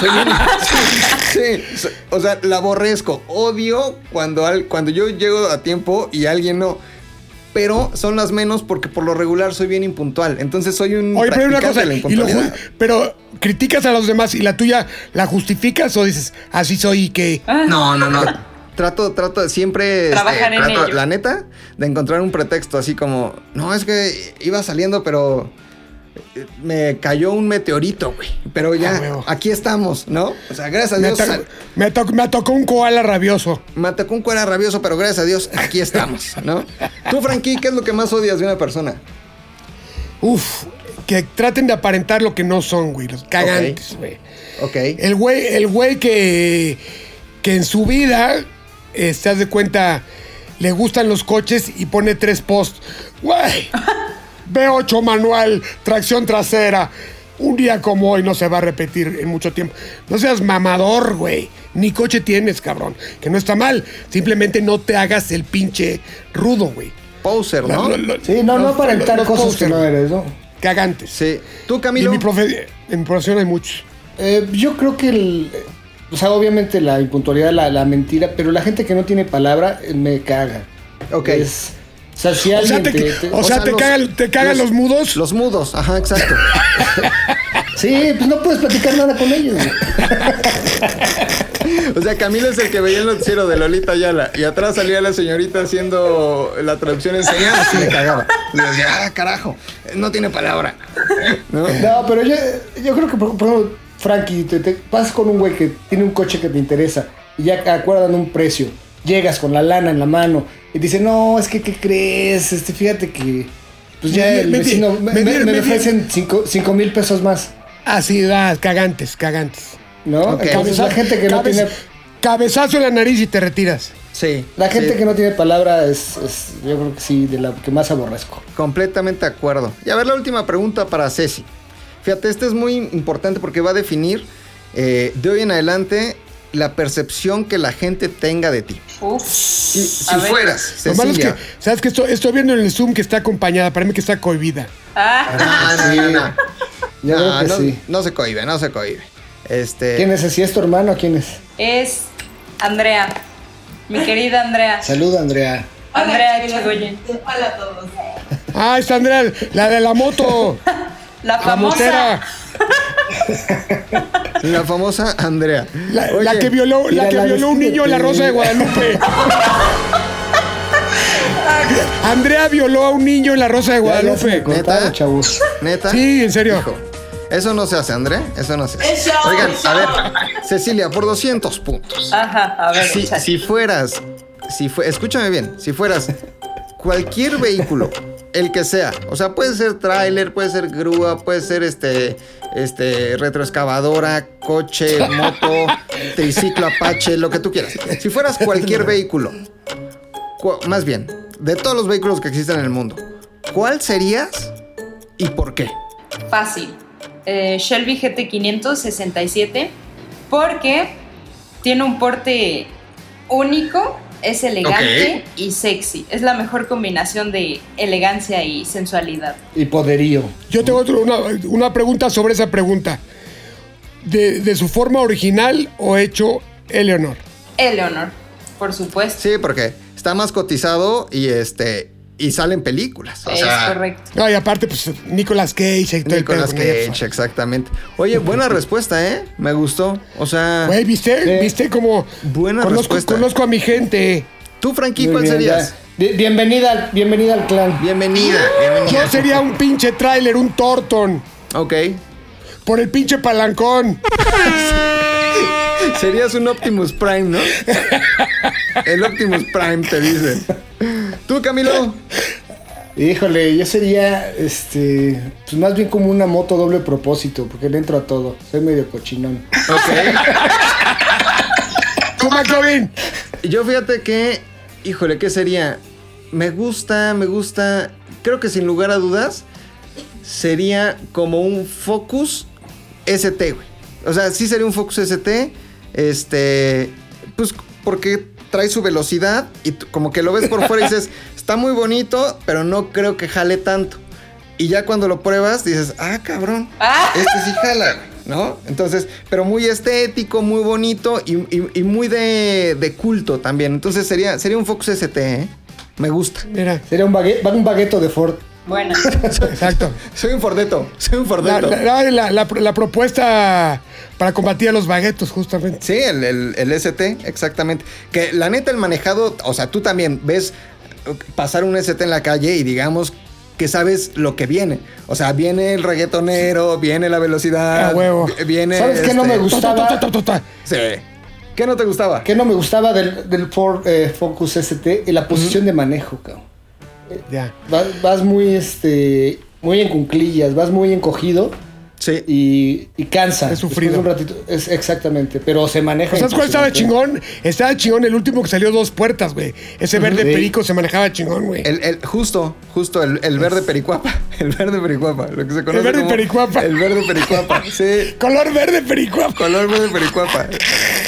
soy bien- sí, o sea, la aborrezco. Odio cuando, al- cuando yo llego a tiempo y alguien no. Pero son las menos porque por lo regular soy bien impuntual. Entonces soy un Oye, pero una cosa. la y lo pero criticas a los demás y la tuya la justificas o dices, así soy y que. No, no, no. Trato, trato, siempre este, Trabajar en trato, ello. la neta, de encontrar un pretexto así como, no, es que iba saliendo, pero me cayó un meteorito, güey. Pero Ah, ya, huevo. aquí estamos, ¿no? O sea, gracias a Me, Dios. to- me, to- me tocó un koala rabioso. Me atacó un cuera rabioso, pero gracias a Dios, aquí estamos, ¿no? Tú, Frankie, ¿qué es lo que más odias de una persona? Uf, que traten de aparentar lo que no son, güey. Los cagantes, güey. Ok. El güey, el güey que, que en su vida, eh, se de cuenta, le gustan los coches y pone tres posts. Güey, V8 manual, tracción trasera. Un día como hoy no se va a repetir en mucho tiempo. No seas mamador, güey. Ni coche tienes, cabrón. Que no está mal. Simplemente no te hagas el pinche rudo, güey. Poser, ¿no? Lo- lo- Sí, no, no los- aparentar los cosas que posters, no eres, ¿no? Cagantes. Sí. ¿Tú, Y Camilo? en mi, profe- en mi profesión hay muchos. Eh, yo creo que el. O sea, obviamente la impuntualidad, la, la mentira, pero la gente que no tiene palabra eh, me caga. Ok. Es- sea, si O sea, alguien te, te- te- o sea, te los- cagan, te cagan los, mudos. Los mudos, ajá, exacto. Sí, pues no puedes platicar nada con ellos. O sea, Camilo es el que veía el noticiero de Lolita Ayala y atrás salía la señorita haciendo la traducción en señas y me cagaba. Le decía, ah, carajo, no tiene palabra. ¿No? No, pero yo, yo creo que, por, ejemplo, Frankie, te, te pasas con un güey que tiene un coche que te interesa y ya acuerdan un precio. Llegas con la lana en la mano y dice, no, es que, ¿qué crees? Este, fíjate que, pues ya Me- el me- vecino, me- me, me- me- me me- ofrecen cinco, cinco mil pesos más, Así da, cagantes, cagantes. ¿no? Ok. Entonces, la gente que no Cabez- tiene... Cabezazo en la nariz y te retiras. Sí. La gente sí, que no tiene palabra es, es, yo creo que sí, de la que más aborrezco. Completamente de acuerdo. Y a ver la última pregunta para Ceci. Fíjate, este es muy importante porque va a definir eh, de hoy en adelante la percepción que la gente tenga de ti. Uf. Si, si fueras, Lo malo es que, Cecilia. ¿sabes que estoy, estoy viendo en el Zoom que está acompañada, para mí que está cohibida. Ah, Ah, no, no, no. Yo No, creo que no, sí. no se cohibe, no se cohibe. Este. ¿Quién es? ¿Si es tu hermano o quién es? es Andrea. Mi querida Andrea. Saluda, Andrea. Andrea Echegoyen. Hola a todos. Ah, está Andrea, la de la moto. La La famosa. motera. La famosa Andrea. La, Oye, la que violó, la que la violó un niño en la Rosa de Guadalupe. Andrea violó a un niño en la Rosa de Guadalupe. ¿Neta? chavos. ¿Neta? Sí, en serio. Hijo, eso no se hace, Andrea. Eso no se hace. Oigan, a ver. Cecilia, por 200 puntos. Ajá, a ver, Si, si fueras, si fue, escúchame bien, si fueras cualquier vehículo, el que sea, o sea, puede ser tráiler, puede ser grúa, puede ser este, este, retroexcavadora, coche, moto, triciclo Apache, lo que tú quieras. Si fueras cualquier vehículo, cu- más bien, de todos los vehículos que existen en el mundo, ¿cuál serías y por qué? Fácil. Eh, Shelby GT500 67 porque tiene un porte único, es elegante y sexy. Es la mejor combinación de elegancia y sensualidad. Y poderío. Yo tengo otro- una, una pregunta sobre esa pregunta. ¿De, de su forma original o hecho Eleonor? Eleonor, por supuesto. Sí, porque está más cotizado y este y salen películas. O es sea, correcto. No, y aparte, pues, Nicolas Cage y todo Nicolas. Cage, exactamente. Oye, buena respuesta, ¿eh? Me gustó. O sea, Güey, ¿viste? Sí. ¿Viste cómo Buena conozco, respuesta. conozco a mi gente? tú, Frankie, ¿cuál bien, serías? ya. Bienvenida, al- bienvenida al clan. Bienvenida, bienvenida. Yo sería un pinche tráiler, un Torton. Ok. Por el pinche palancón. Serías un Optimus Prime, ¿no? El Optimus Prime te dice. Tú, Camilo. Híjole, yo sería, este, pues más bien como una moto doble propósito, porque le entro a todo. Soy medio cochinón. Ok. ¿Tú, McLovin? Yo fíjate que, híjole, ¿qué sería? Me gusta, me gusta. Creo que sin lugar a dudas sería como un Focus ST, güey. O sea, sí sería un Focus ST. Este, pues porque trae su velocidad y como que lo ves por fuera y dices, está muy bonito, pero no creo que jale tanto. Y ya cuando lo pruebas dices, ah, cabrón, Ah. este sí jala, ¿no? Entonces, pero muy estético, muy bonito y, y- y muy de, de culto también. Entonces sería, sería un Focus ST, ¿eh? Me gusta. Mira, Sería un, baguette, un bagueto de Ford. Bueno, exacto. Soy un Fordeto, soy un Fordeto. la- la- la- la propuesta para combatir a los baguetos, justamente. Sí, el, el- el ST, exactamente. Que la neta, el manejado, o sea, tú también ves pasar un ST en la calle y digamos que sabes lo que viene. O sea, viene el reggaetonero, viene la velocidad. A huevo. vi- Viene. ¿Sabes qué no me gusta? Ta, ta, ta, ta, ta, ta. Sí. ¿Qué no te gustaba? ¿Qué no me gustaba del, del Ford eh, Focus ST? La posición de manejo, cabrón. Vas muy, este, muy en cunclillas, vas muy encogido Sí. y, y cansa. Es sufrido. De un ratito, es exactamente, pero se maneja. ¿Sabes cuál estaba chingón? Estaba chingón el último que salió dos puertas, güey. Ese verde Sí. perico se manejaba chingón, güey. El, el- justo, justo, el, el verde pericuapa. El verde pericuapa. Lo que se conoce verde como pericuapa. El verde pericuapa. Sí. Color verde perico. Color verde pericuapa.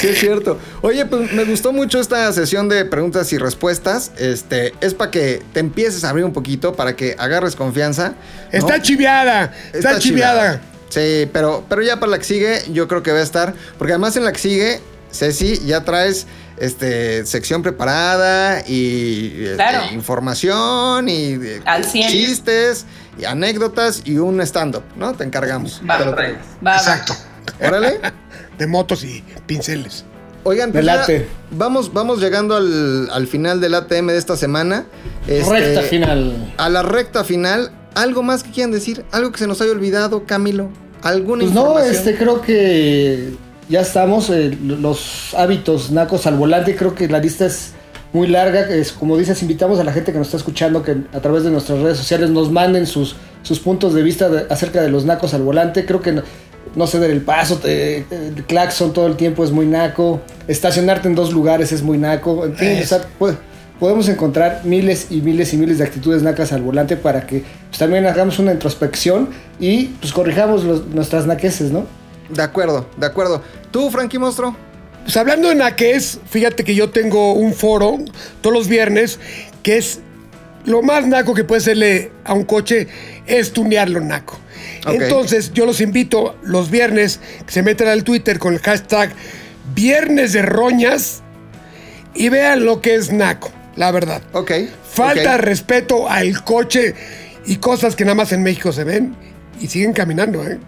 Sí, es cierto. Oye, pues me gustó mucho esta sesión de preguntas y respuestas. Este, es para que te empieces a abrir un poquito, para que agarres confianza. ¿no? Está chiviada. Está, chiviada. Sí, pero, pero ya para la que sigue, yo creo que va a estar. Porque además en la que sigue, Ceci, ya traes este, sección preparada y este, Claro. información y eh, Al chistes y anécdotas y un stand-up, ¿no? Te encargamos. Va. Te lo traigo. va, va. Exacto. Órale. De motos y pinceles. Oigan, pues ya vamos, vamos llegando al, al final del ATM de esta semana. Este, Recta final. A la recta final. ¿Algo más que quieran decir? ¿Algo que se nos haya olvidado, Camilo? ¿Alguna Pues no, este, creo que ya estamos. eh, los hábitos nacos al volante, creo que la lista es muy larga. Es, como dices, invitamos a la gente que nos está escuchando que a través de nuestras redes sociales nos manden sus, sus puntos de vista de- acerca de los nacos al volante. Creo que no, no ceder el paso, te- el claxon todo el tiempo es muy naco. Estacionarte en dos lugares es muy naco. En fin, Es. o sea, pues, podemos encontrar miles y miles y miles de actitudes nacas al volante para que pues, también hagamos una introspección y pues corrijamos los- nuestras naqueces, ¿no? De acuerdo, de acuerdo. ¿Tú, Frankie Monstro? Pues hablando de naques, fíjate que yo tengo un foro todos los viernes que es lo más naco que puede serle a un coche es tunearlo naco. Entonces yo los invito los viernes que se metan al Twitter con el hashtag Viernes de Roñas y vean lo que es naco, la verdad. Ok. Falta respeto al coche y cosas que nada más en México se ven y siguen caminando, ¿eh?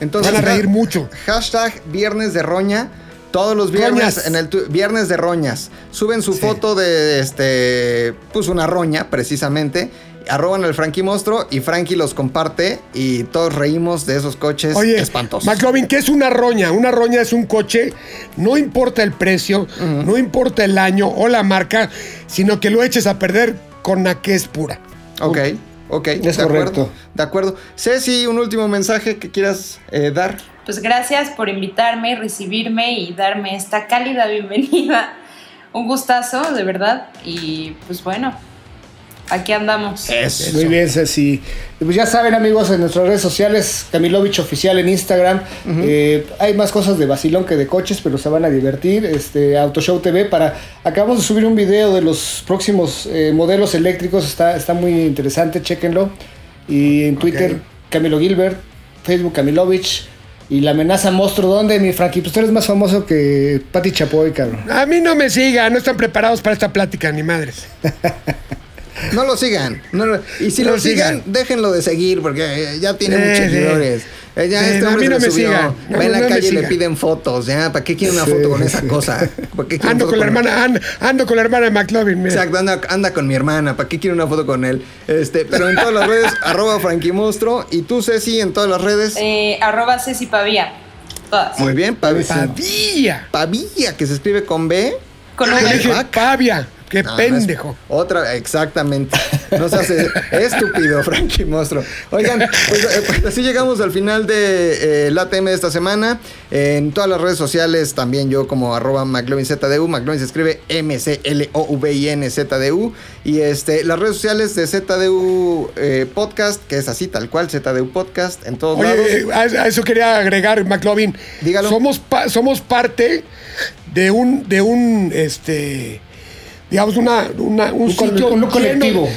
Entonces, Van a reír mucho. Hashtag Viernes de Roña. Todos los viernes Roñas. en el Viernes de Roñas. Suben su foto de este. Pues una roña, precisamente. Arroban al Frankie Monstro y Frankie los comparte. Y todos reímos de esos coches Oye, espantosos. McLovin, ¿qué es una roña? Una roña es un coche, no importa el precio, no importa el año o la marca, sino que lo eches a perder con la que es pura. Ok, ok. Es de correcto. Acuerdo, de acuerdo. Ceci, un último mensaje que quieras eh, dar. Pues gracias por invitarme, recibirme y darme esta cálida bienvenida. Un gustazo, de verdad. Y pues bueno, aquí andamos. Eso. Muy bien, Ceci. Pues ya saben, amigos, en nuestras redes sociales, Camilovich Oficial en Instagram. eh, hay más cosas de vacilón que de coches, pero se van a divertir. Este, Autoshow TV para. Acabamos de subir un video de los próximos eh, modelos eléctricos. Está, está muy interesante, chéquenlo. Y en Twitter, Camilo Gilbert, Facebook Camilovich. Y la amenaza monstruo, ¿dónde, mi Frankie? Pues tú eres más famoso que Pati Chapoy, cabrón. A mí no me siga, no están preparados para esta plática, ni madres. No lo sigan. no lo- y si No lo lo sigan, sigan. déjenlo de seguir porque eh, ya tiene Sí, muchos sí. seguidores. Eh, ya Sí, este hombre se no subió. No, Va en la calle y le piden fotos. Ya, ¿para qué quiere una foto con esa cosa? ¿Para qué quiere Ando con la hermana, ando, ando con la hermana de McLovin, mira. Exacto, anda, anda con mi hermana, ¿para qué quiere una foto con él? Este, pero en todas las redes, arroba Frankie Monstruo. Y tú, Ceci, en todas las redes. Eh, arroba Ceci Pavía. Todas. Muy bien, Pav- Pavía. Pavilla, que se escribe con B. Con Fuck. Pavia. Qué No, no pendejo. es- otra, exactamente. No se hace estúpido, Frankie Monstruo. Oigan, pues, eh, pues así llegamos al final de eh, la ATM de esta semana. En todas las redes sociales, también yo como arroba McLovinZDU. McLovin se escribe M-C-L-O-V-I-N-Z-D-U. Y este, las redes sociales de ZDU eh, Podcast, que es así tal cual, ZDU Podcast, en todos lados. Oye, a, a eso quería agregar, McLovin. Dígalo. Somos, pa- somos parte de un, de un, este, digamos, una, una- un, Un sitio colectivo.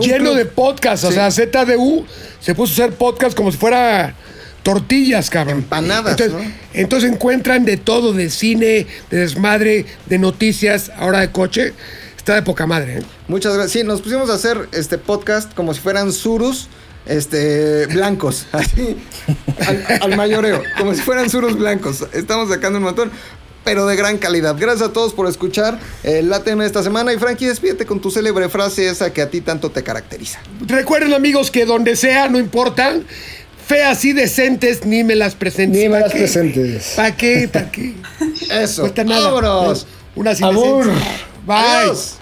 Lleno, de podcasts. O sea, ZDU se puso a hacer podcast como si fuera tortillas, cabrón. Empanadas, Entonces, ¿no? entonces encuentran de todo, de cine, de desmadre, de noticias, ahora de coche. Está de poca madre. ¿eh? Muchas gracias. Sí, nos pusimos a hacer este podcast como si fueran surus este, blancos, así, al, al mayoreo, como si fueran surus blancos. Estamos sacando un montón, pero de gran calidad. Gracias a todos por escuchar el ATM de esta semana. Y Frankie, despídete con tu célebre frase esa que a ti tanto te caracteriza. Recuerden, amigos, que donde sea, no importa. Feas y decentes, ni me las presentes. Ni me ¿Pa' las qué? presentes. ¿Para qué? ¿Para qué? Eso. Cuesta nada. ¡Vámonos! Unas. Bye. Adiós.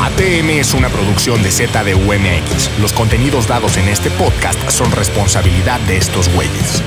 ATM es una producción de ZDUMX. Los contenidos dados en este podcast son responsabilidad de estos güeyes.